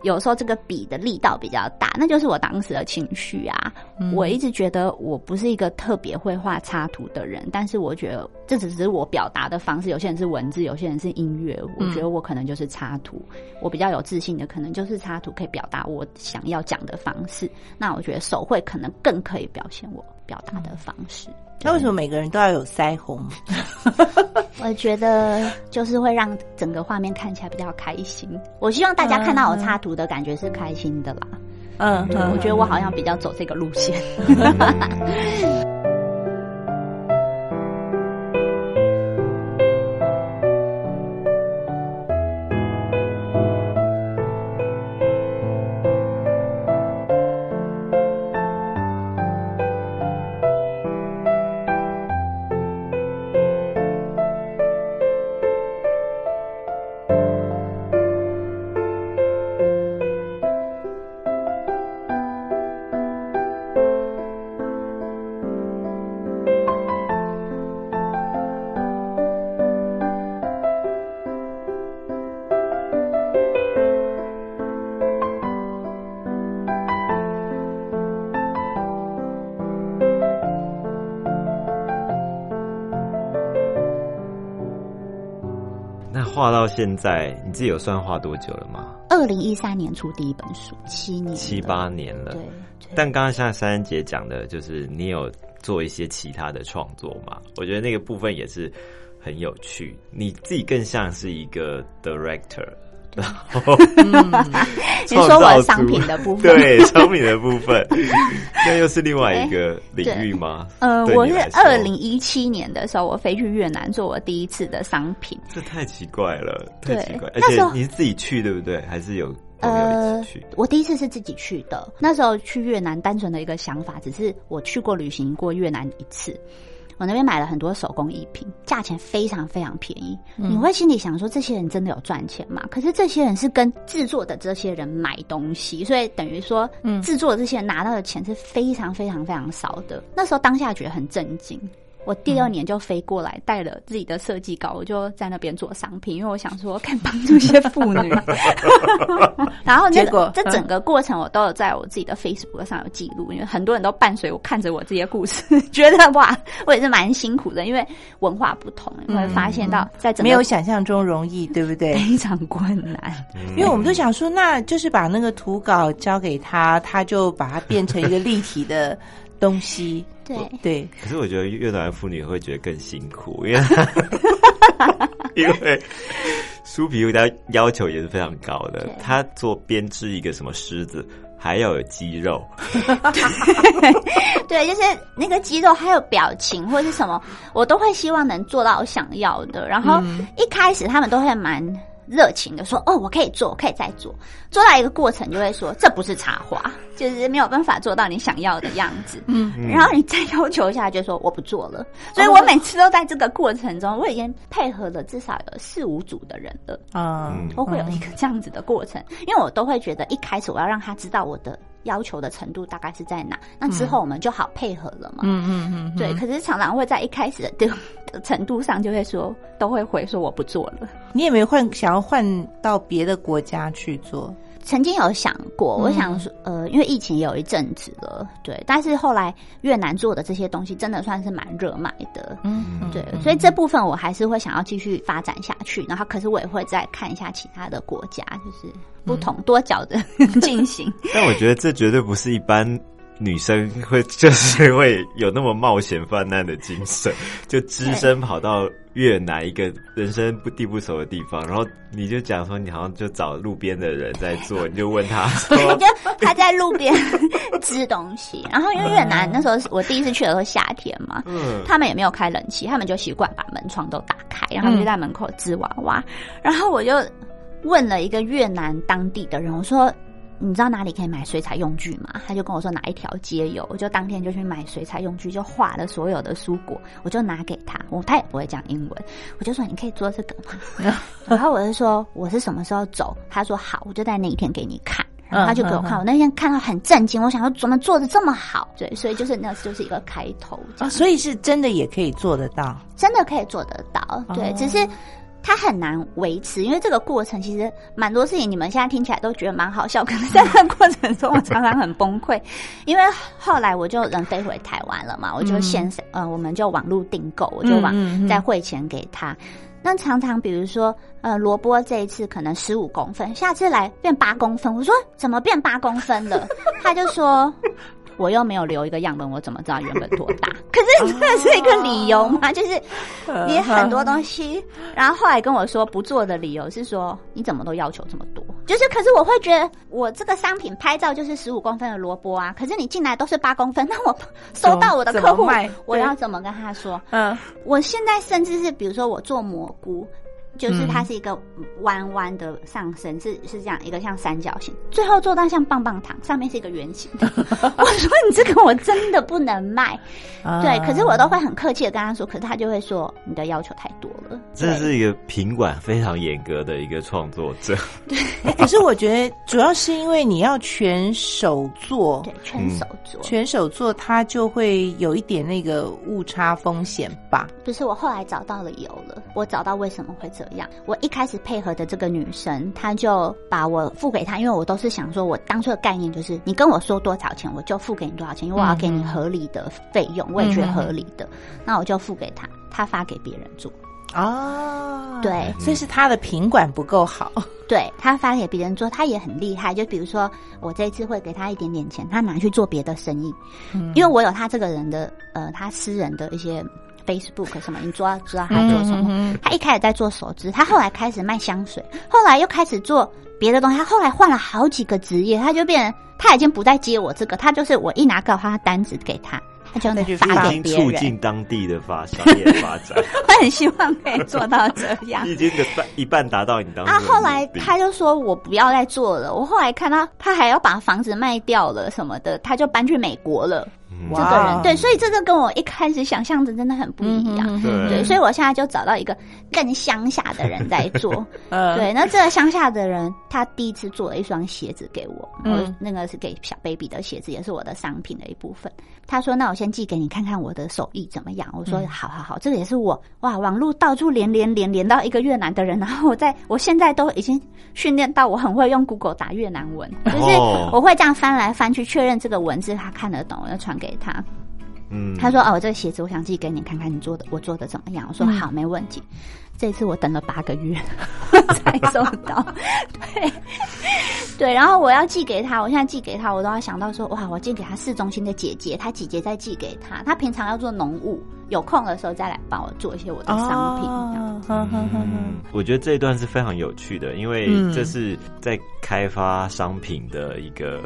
有时候这个笔的力道比较大，那就是我当时的情绪啊。我一直觉得我不是一个特别会画插图的人，但是我觉得这只是我表达的方式。有些人是文字，有些人是音乐。我觉得我可能就是插图。我比较有自信的，可能就是插图可以表达我想要讲的方式。那我觉得手绘可能更可以表现我表达的方式。那为什么每个人都要有腮红？我觉得就是会让整个画面看起来比较开心。我希望大家看到我插图的感觉是开心的啦。嗯，对，我觉得我好像比较走这个路线。画到现在，你自己有算画多久了吗？二零一三年出第一本书，七年七八年了。对，但刚刚像珊珊姐讲的，就是你有做一些其他的创作嘛？我觉得那个部分也是很有趣。你自己更像是一个 director。你说我商品的部分，对商品的部分，那又是另外一个领域吗？呃，我是二零一七年的时候，我飞去越南做我第一次的商品，这太奇怪了，太奇怪。而且你是自己去对不对？还是有呃，我第一次是自己去的。那时候去越南，单纯的一个想法，只是我去过旅行过越南一次。我那边买了很多手工艺品，价钱非常非常便宜。你会心里想说，这些人真的有赚钱吗？可是这些人是跟制作的这些人买东西，所以等于说，制作的这些人拿到的钱是非常非常非常少的。那时候当下觉得很震惊。我第二年就飞过来，带了自己的设计稿，我就在那边做商品，因为我想说 可以帮助一些妇女。然后结果这整个过程我都有在我自己的 Facebook 上有记录，因为很多人都伴随我看着我这些故事，觉得哇，我也是蛮辛苦的，因为文化不同，你会发现到在没有想象中容易，对不对？非常困难，因为我们都想说，那就是把那个图稿交给他，他就把它变成一个立体的。东西对对，可是我觉得越南妇女会觉得更辛苦，因为 因为酥皮他要求也是非常高的，他做编织一个什么狮子还要有肌肉，对，就是那个肌肉还有表情或是什么，我都会希望能做到我想要的。然后一开始他们都会蛮。热情的说：“哦，我可以做，我可以再做。做到一个过程，就会说这不是插花，就是没有办法做到你想要的样子。嗯，然后你再要求一下，就说我不做了。所以我每次都在这个过程中，我已经配合了至少有四五组的人了。嗯，都会有一个这样子的过程，因为我都会觉得一开始我要让他知道我的。”要求的程度大概是在哪？那之后我们就好配合了嘛。嗯嗯嗯，对。可是常常会在一开始的 程度上就会说，都会回说我不做了。你也没有换想要换到别的国家去做？曾经有想过，我想说，呃，因为疫情有一阵子了，对。但是后来越南做的这些东西真的算是蛮热卖的，嗯，对。所以这部分我还是会想要继续发展下去。然后，可是我也会再看一下其他的国家，就是不同多角的 进行。但我觉得这绝对不是一般。女生会就是会有那么冒险犯难的精神，就只身跑到越南一个人生不地不熟的地方，然后你就讲说你好像就找路边的人在做，你就问他，就他在路边织东西，然后因为越南那时候我第一次去的时候夏天嘛，嗯，他们也没有开冷气，他们就习惯把门窗都打开，然后就在门口织娃娃，然后我就问了一个越南当地的人，我说。你知道哪里可以买水彩用具吗？他就跟我说哪一条街有，我就当天就去买水彩用具，就画了所有的蔬果，我就拿给他。我他也不会讲英文，我就说你可以做这个吗？然后我就说我是什么时候走？他说好，我就在那一天给你看。然后他就给我看，我那天看到很震惊，我想说怎么做的这么好？对，所以就是那就是一个开头。啊，所以是真的也可以做得到，真的可以做得到。对，只是。它很难维持，因为这个过程其实蛮多事情，你们现在听起来都觉得蛮好笑，可能在那个过程中我常常很崩溃。因为后来我就人飞回台湾了嘛，我就先呃，我们就网络订购，我就往再汇钱给他。那常常比如说呃，萝卜这一次可能十五公分，下次来变八公分，我说怎么变八公分了？他就说。我又没有留一个样本，我怎么知道原本多大？可是这是一个理由吗？就是你很多东西，然后后来跟我说不做的理由是说你怎么都要求这么多？就是可是我会觉得我这个商品拍照就是十五公分的萝卜啊，可是你进来都是八公分，那我收到我的客户，我要怎么跟他说？嗯，我现在甚至是比如说我做蘑菇。就是它是一个弯弯的上升，是是这样一个像三角形，最后做到像棒棒糖，上面是一个圆形的。我说你这个我真的不能卖，对，可是我都会很客气的跟他说，可是他就会说你的要求太多了。这是一个品管非常严格的一个创作者。对，可是我觉得主要是因为你要全手做，对，全手做，全手做，它就会有一点那个误差风险吧。不是，我后来找到了理由了，我找到为什么会这。样，我一开始配合的这个女生，她就把我付给她，因为我都是想说，我当初的概念就是，你跟我说多少钱，我就付给你多少钱，因为我要给你合理的费用，我也觉得合理的，那我就付给她，她发给别人做。哦，对，所以是他的品管不够好。对他发给别人做，他也很厉害。就比如说，我这次会给他一点点钱，他拿去做别的生意，嗯因为我有他这个人的呃，他私人的一些。Facebook 什么？你知道知道他做什么？他一开始在做手织，他后来开始卖香水，后来又开始做别的东西。他后来换了好几个职业，他就变，他已经不再接我这个，他就是我一拿个他单子给他，他就发给别人，促进当地的发商业发展。我很希望可以做到这样，已经的半一半达到你当。啊，后来他就说我不要再做了。我后来看到他还要把房子卖掉了什么的，他就搬去美国了。这个人对，所以这个跟我一开始想象的真的很不一样。对，所以我现在就找到一个更乡下的人在做。对，那这个乡下的人，他第一次做了一双鞋子给我，嗯那个是给小 baby 的鞋子，也是我的商品的一部分。他说：“那我先寄给你看看我的手艺怎么样。”我说：“好好好，这个也是我哇，网络到处连连连连到一个越南的人，然后我在我现在都已经训练到我很会用 Google 打越南文，就是我会这样翻来翻去确认这个文字他看得懂，我就传给他。嗯，他说：“哦，这个鞋子我想寄给你看看，你做的我做的怎么样？”我说：“好，没问题。”这次我等了八个月 才收到，对对，然后我要寄给他，我现在寄给他，我都要想到说，哇，我寄给他市中心的姐姐，他姐姐再寄给他，他平常要做农务，有空的时候再来帮我做一些我的商品。我觉得这一段是非常有趣的，因为这是在开发商品的一个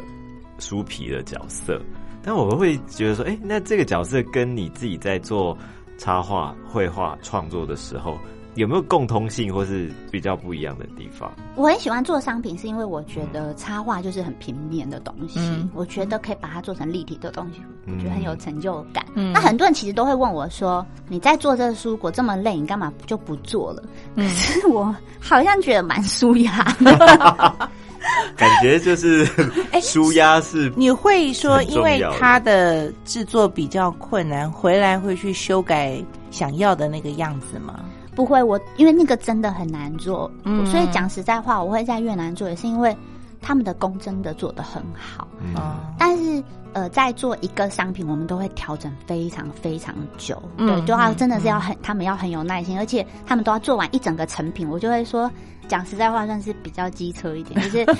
书皮的角色，但我会觉得说，哎，那这个角色跟你自己在做插画、绘画创作的时候。有没有共通性，或是比较不一样的地方？我很喜欢做商品，是因为我觉得插画就是很平面的东西，我觉得可以把它做成立体的东西，我觉得很有成就感。那很多人其实都会问我说：“你在做这个书，果这么累，你干嘛就不做了？”可是我好像觉得蛮舒压，感觉就是 舒压是。你会说，因为它的制作比较困难，回来会去修改想要的那个样子吗？不会，我因为那个真的很难做，所以讲实在话，我会在越南做，也是因为他们的工真的做的很好。但是呃，在做一个商品，我们都会调整非常非常久，对，就要真的是要很，他们要很有耐心，而且他们都要做完一整个成品。我就会说，讲实在话，算是比较机车一点，就是。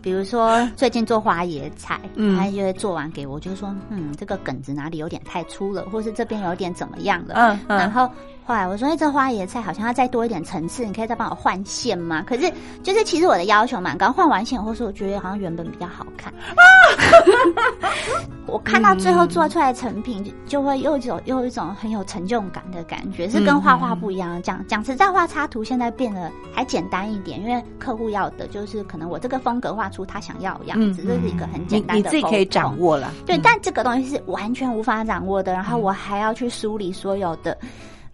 比如说最近做花椰菜，他就会做完给我，就说嗯，这个梗子哪里有点太粗了，或是这边有点怎么样了。嗯嗯。然后后来我说，哎，这花椰菜好像要再多一点层次，你可以再帮我换线吗？可是就是其实我的要求蛮高，换完线或是我觉得好像原本比较好看。我看到最后做出来成品，就会又有又有一种很有成就感的感觉，是跟画画不一样。讲讲实在画插图现在变得还简单一点，因为客户要的就是可能我这个风格画出他想要的样子，这是一个很简单的。你自己可以掌握了，对，但这个东西是完全无法掌握的。然后我还要去梳理所有的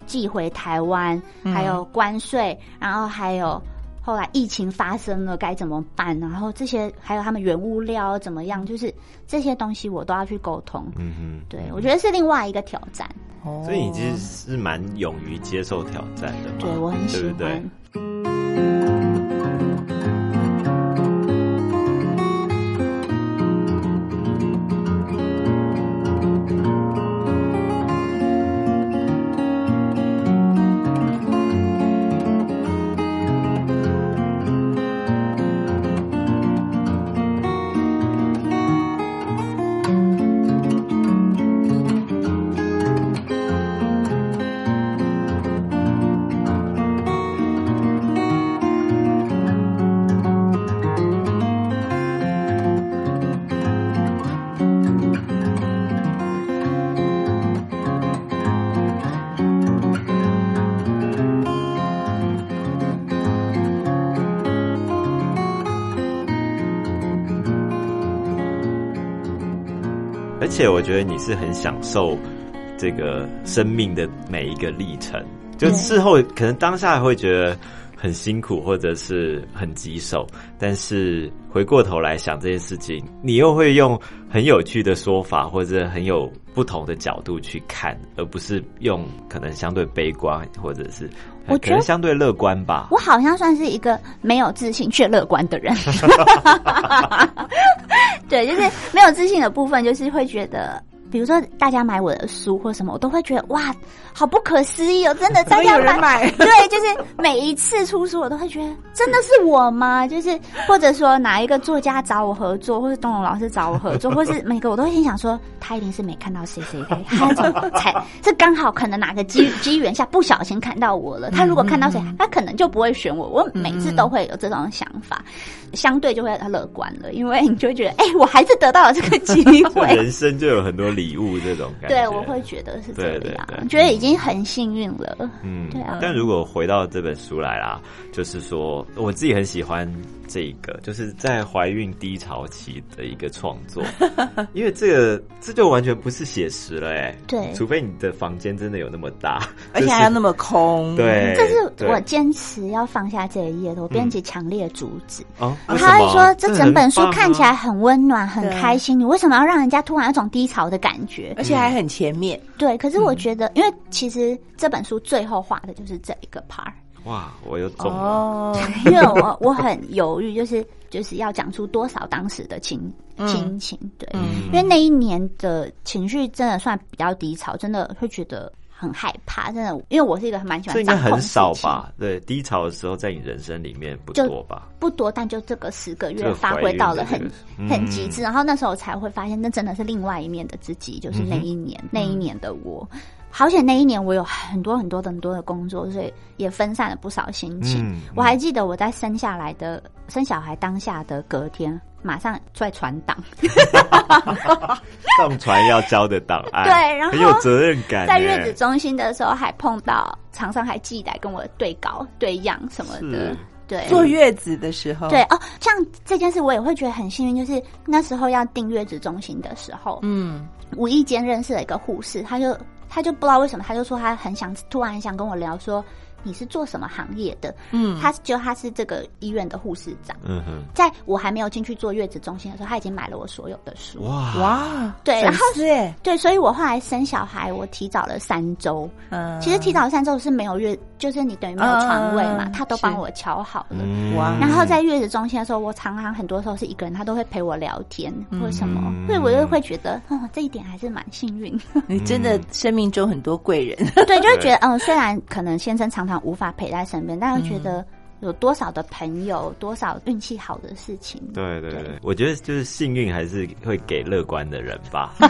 寄回台湾，还有关税，然后还有。后来疫情发生了，该怎么办？然后这些还有他们原物料怎么样？就是这些东西我都要去沟通。嗯哼，对我觉得是另外一个挑战。所以你其实是蛮勇于接受挑战的嘛？对我很喜欢。而且我觉得你是很享受这个生命的每一个历程，就事后可能当下会觉得很辛苦或者是很棘手，但是回过头来想这件事情，你又会用很有趣的说法或者很有不同的角度去看，而不是用可能相对悲观或者是我觉得相对乐观吧。我好像算是一个没有自信却乐观的人。对，就是没有自信的部分，就是会觉得，比如说大家买我的书或什么，我都会觉得哇，好不可思议哦！真的大家 人买，对，就是每一次出书，我都会觉得真的是我吗？就是或者说哪一个作家找我合作，或者东龙老师找我合作，或是每个我都会心想说，他一定是没看到谁谁谁，他怎么才是刚好可能哪个机机缘下不小心看到我了？他如果看到谁，他可能就不会选我。我每次都会有这种想法。相对就会乐观了，因为你就会觉得，哎、我还是得到了这个机会，人生就有很多礼物这种感觉。对，我会觉得是这样，对对对觉得已经很幸运了。嗯，对啊。但如果回到这本书来啦，就是说我自己很喜欢这个，就是在怀孕低潮期的一个创作，因为这个这就完全不是写实了，哎，对，除非你的房间真的有那么大，而且还要那么空，对，这是我坚持要放下这一页的，我编辑强烈阻止。哦，他会说这整本书看起来很温暖、很开心，你为什么要让人家突然有种低潮的感觉？而且还很前面。对，可是我觉得，因为其实这本书最后画的就是这一个 part。哇，我又中了，因为我我很犹豫，就是就是要讲出多少当时的情心情，对，因为那一年的情绪真的算比较低潮，真的会觉得。很害怕，真的，因为我是一个蛮喜欢。这应该很少吧？对，低潮的时候在你人生里面不多吧？不多，但就这个十个月发挥到了很很极致，然后那时候才会发现，那真的是另外一面的自己，就是那一年那一年的我。好险那一年我有很多很多很多的工作，所以也分散了不少心情。我还记得我在生下来的生小孩当下的隔天。马上在传档，上传要交的档案，对，然后很有责任感。在月子中心的时候，还碰到厂商还寄来跟我对稿、对样什么的。对，坐月子的时候，对哦，像这件事我也会觉得很幸运，就是那时候要订月子中心的时候，嗯，无意间认识了一个护士，他就他就不知道为什么，他就说他很想突然很想跟我聊说。你是做什么行业的？嗯，他就他是这个医院的护士长。嗯哼，在我还没有进去做月子中心的时候，他已经买了我所有的书。哇哇，对，然后对对，所以我后来生小孩，我提早了三周。嗯，其实提早三周是没有月，就是你等于没有床位嘛，他都帮我瞧好了。哇，然后在月子中心的时候，我常常很多时候是一个人，他都会陪我聊天或什么，所以我就会觉得，哦，这一点还是蛮幸运。你真的生命中很多贵人。对，就会觉得，嗯，虽然可能先生常常。无法陪在身边，但又觉得有多少的朋友，多少运气好的事情。对对对，我觉得就是幸运还是会给乐观的人吧。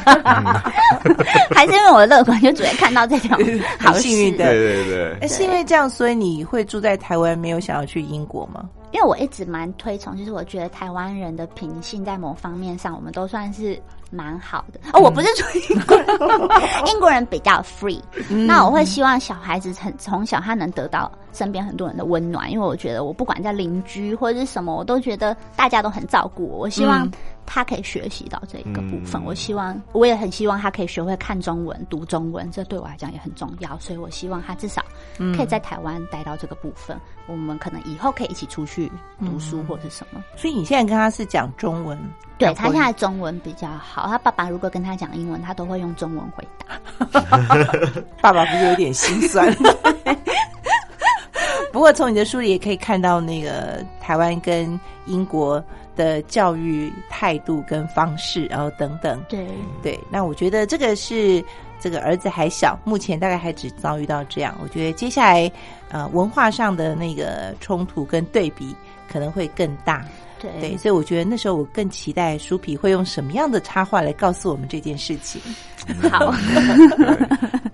还是因为我乐观，就只会看到这条好 幸运的。对对对，哎，是因为这样，所以你会住在台湾，没有想要去英国吗？因为我一直蛮推崇，就是我觉得台湾人的品性在某方面上，我们都算是蛮好的。哦，我不是说英国人，英国人比较 free。那我会希望小孩子从从小他能得到身边很多人的温暖，因为我觉得我不管在邻居或者是什么，我都觉得大家都很照顾我。我希望他可以学习到这一个部分。我希望，我也很希望他可以学会看中文、读中文，这对我来讲也很重要。所以我希望他至少可以在台湾待到这个部分。我们可能以后可以一起出去读书或者什么。所以你现在跟他是讲中文，对他现在中文比较好。他爸爸如果跟他讲英文，他都会用中文回答。爸爸不是有点心酸？不过从你的书里也可以看到，那个台湾跟英国的教育态度跟方式，然后等等。对对，那我觉得这个是这个儿子还小，目前大概还只遭遇到这样。我觉得接下来呃文化上的那个冲突跟对比可能会更大。对，所以我觉得那时候我更期待书皮会用什么样的插画来告诉我们这件事情。好，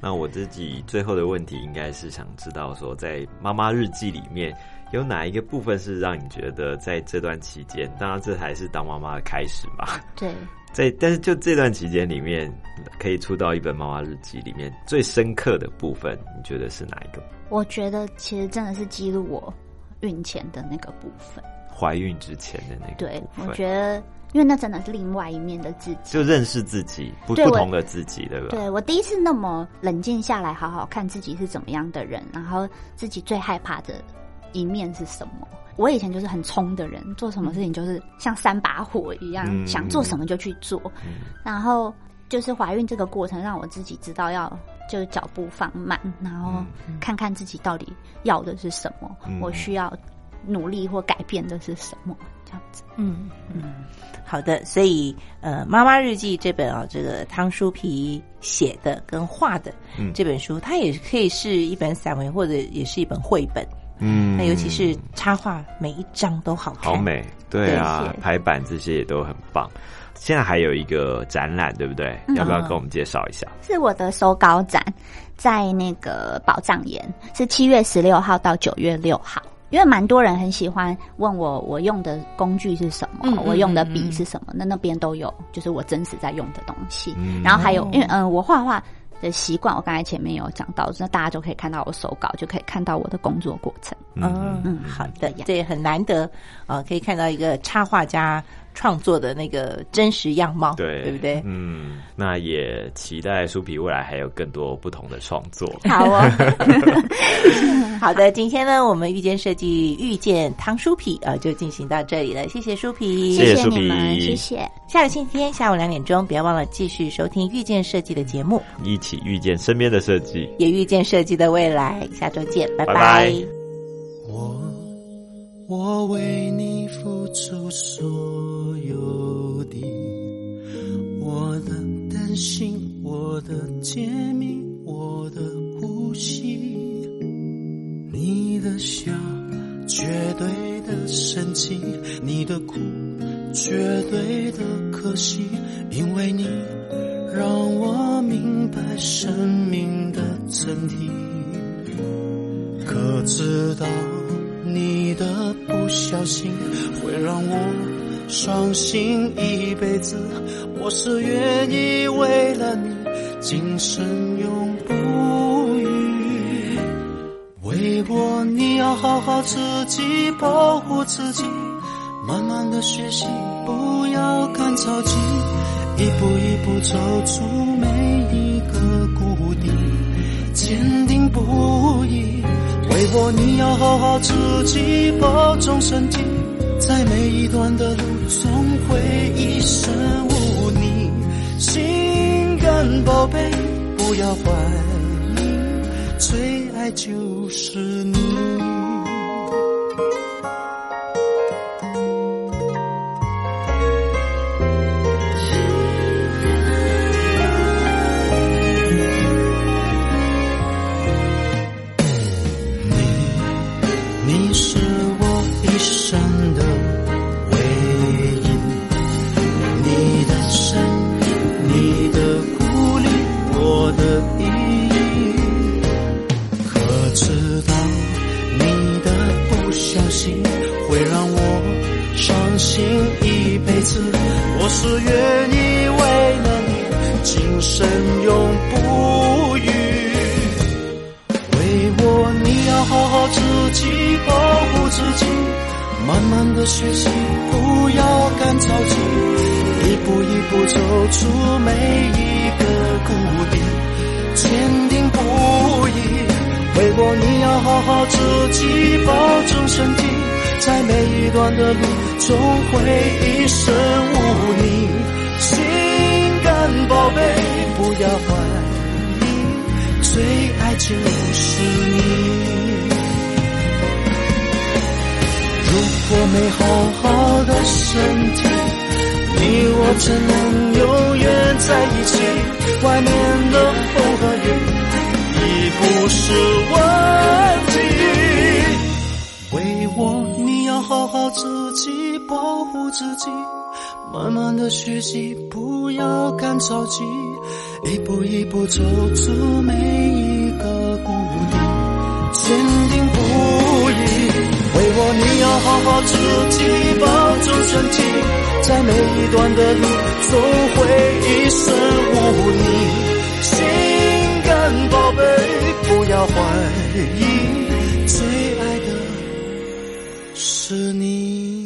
那我自己最后的问题应该是想知道说，在妈妈日记里面有哪一个部分是让你觉得在这段期间，当然这还是当妈妈的开始吧？对，在但是就这段期间里面，可以出到一本妈妈日记里面最深刻的部分，你觉得是哪一个？我觉得其实真的是记录我孕前的那个部分。怀孕之前的那个对，我觉得，因为那真的是另外一面的自己，就认识自己不不同的自己，对吧？对我第一次那么冷静下来，好好看自己是怎么样的人，然后自己最害怕的一面是什么？我以前就是很冲的人，做什么事情就是像三把火一样，想做什么就去做。然后就是怀孕这个过程，让我自己知道要就是脚步放慢，然后看看自己到底要的是什么，我需要。努力或改变的是什么？这样子，嗯嗯，好的。所以，呃，《妈妈日记》这本啊，这个汤书皮写的跟画的这本书，它也可以是一本散文，或者也是一本绘本。嗯，那尤其是插画，每一张都好看，好美。对啊，排版这些也都很棒。现在还有一个展览，对不对？要不要跟我们介绍一下？是我的手稿展，在那个宝藏岩，是七月十六号到九月六号。因为蛮多人很喜欢问我，我用的工具是什么，我用的笔是什么，那那边都有，就是我真实在用的东西。然后还有，因为嗯，我画画的习惯，我刚才前面有讲到，那大家就可以看到我手稿，就可以看到我的工作过程。嗯嗯，好的，这也很难得啊，可以看到一个插画家。创作的那个真实样貌，对对不对？嗯，那也期待书皮未来还有更多不同的创作。好哦，好的，今天呢，我们遇见设计遇见汤书皮啊，就进行到这里了。谢谢书皮，谢谢你们，谢谢。下个星期天下午两点钟，不要忘了继续收听遇见设计的节目，一起遇见身边的设计，也遇见设计的未来。下周见，拜拜。我我为你付出所。有的，我的担心，我的甜蜜，我的呼吸，你的笑，绝对的神奇，你的苦，绝对的可惜，因为你让我明白生命的真谛。可知道你的不小心会让我。伤心一辈子，我是愿意为了你，今生永不渝。为我，你要好好自己，保护自己，慢慢的学习，不要赶着急，一步一步走出每一个谷底，坚定不移。为我，你要好好自己，保重身体。在每一段的路，总会一生无你。心肝宝贝，不要怀疑，最爱就是你。的学习，不要赶着急。一步一步走出每一个谷底，坚定不移。为我，你要好好自己保重身体，在每一段的路，总会一生无你。心肝宝贝，不要怀疑，最爱就是你。我没好好的身体，你我怎能永远在一起？外面的风和雨已不是问题。为我，你要好好自己保护自己，慢慢的学习，不要干着急，一步一步走出每一个谷底，坚定不移。为我，你要好好自己保重身体，在每一段的路，总会一生无你。心肝宝贝，不要怀疑，最爱的是你。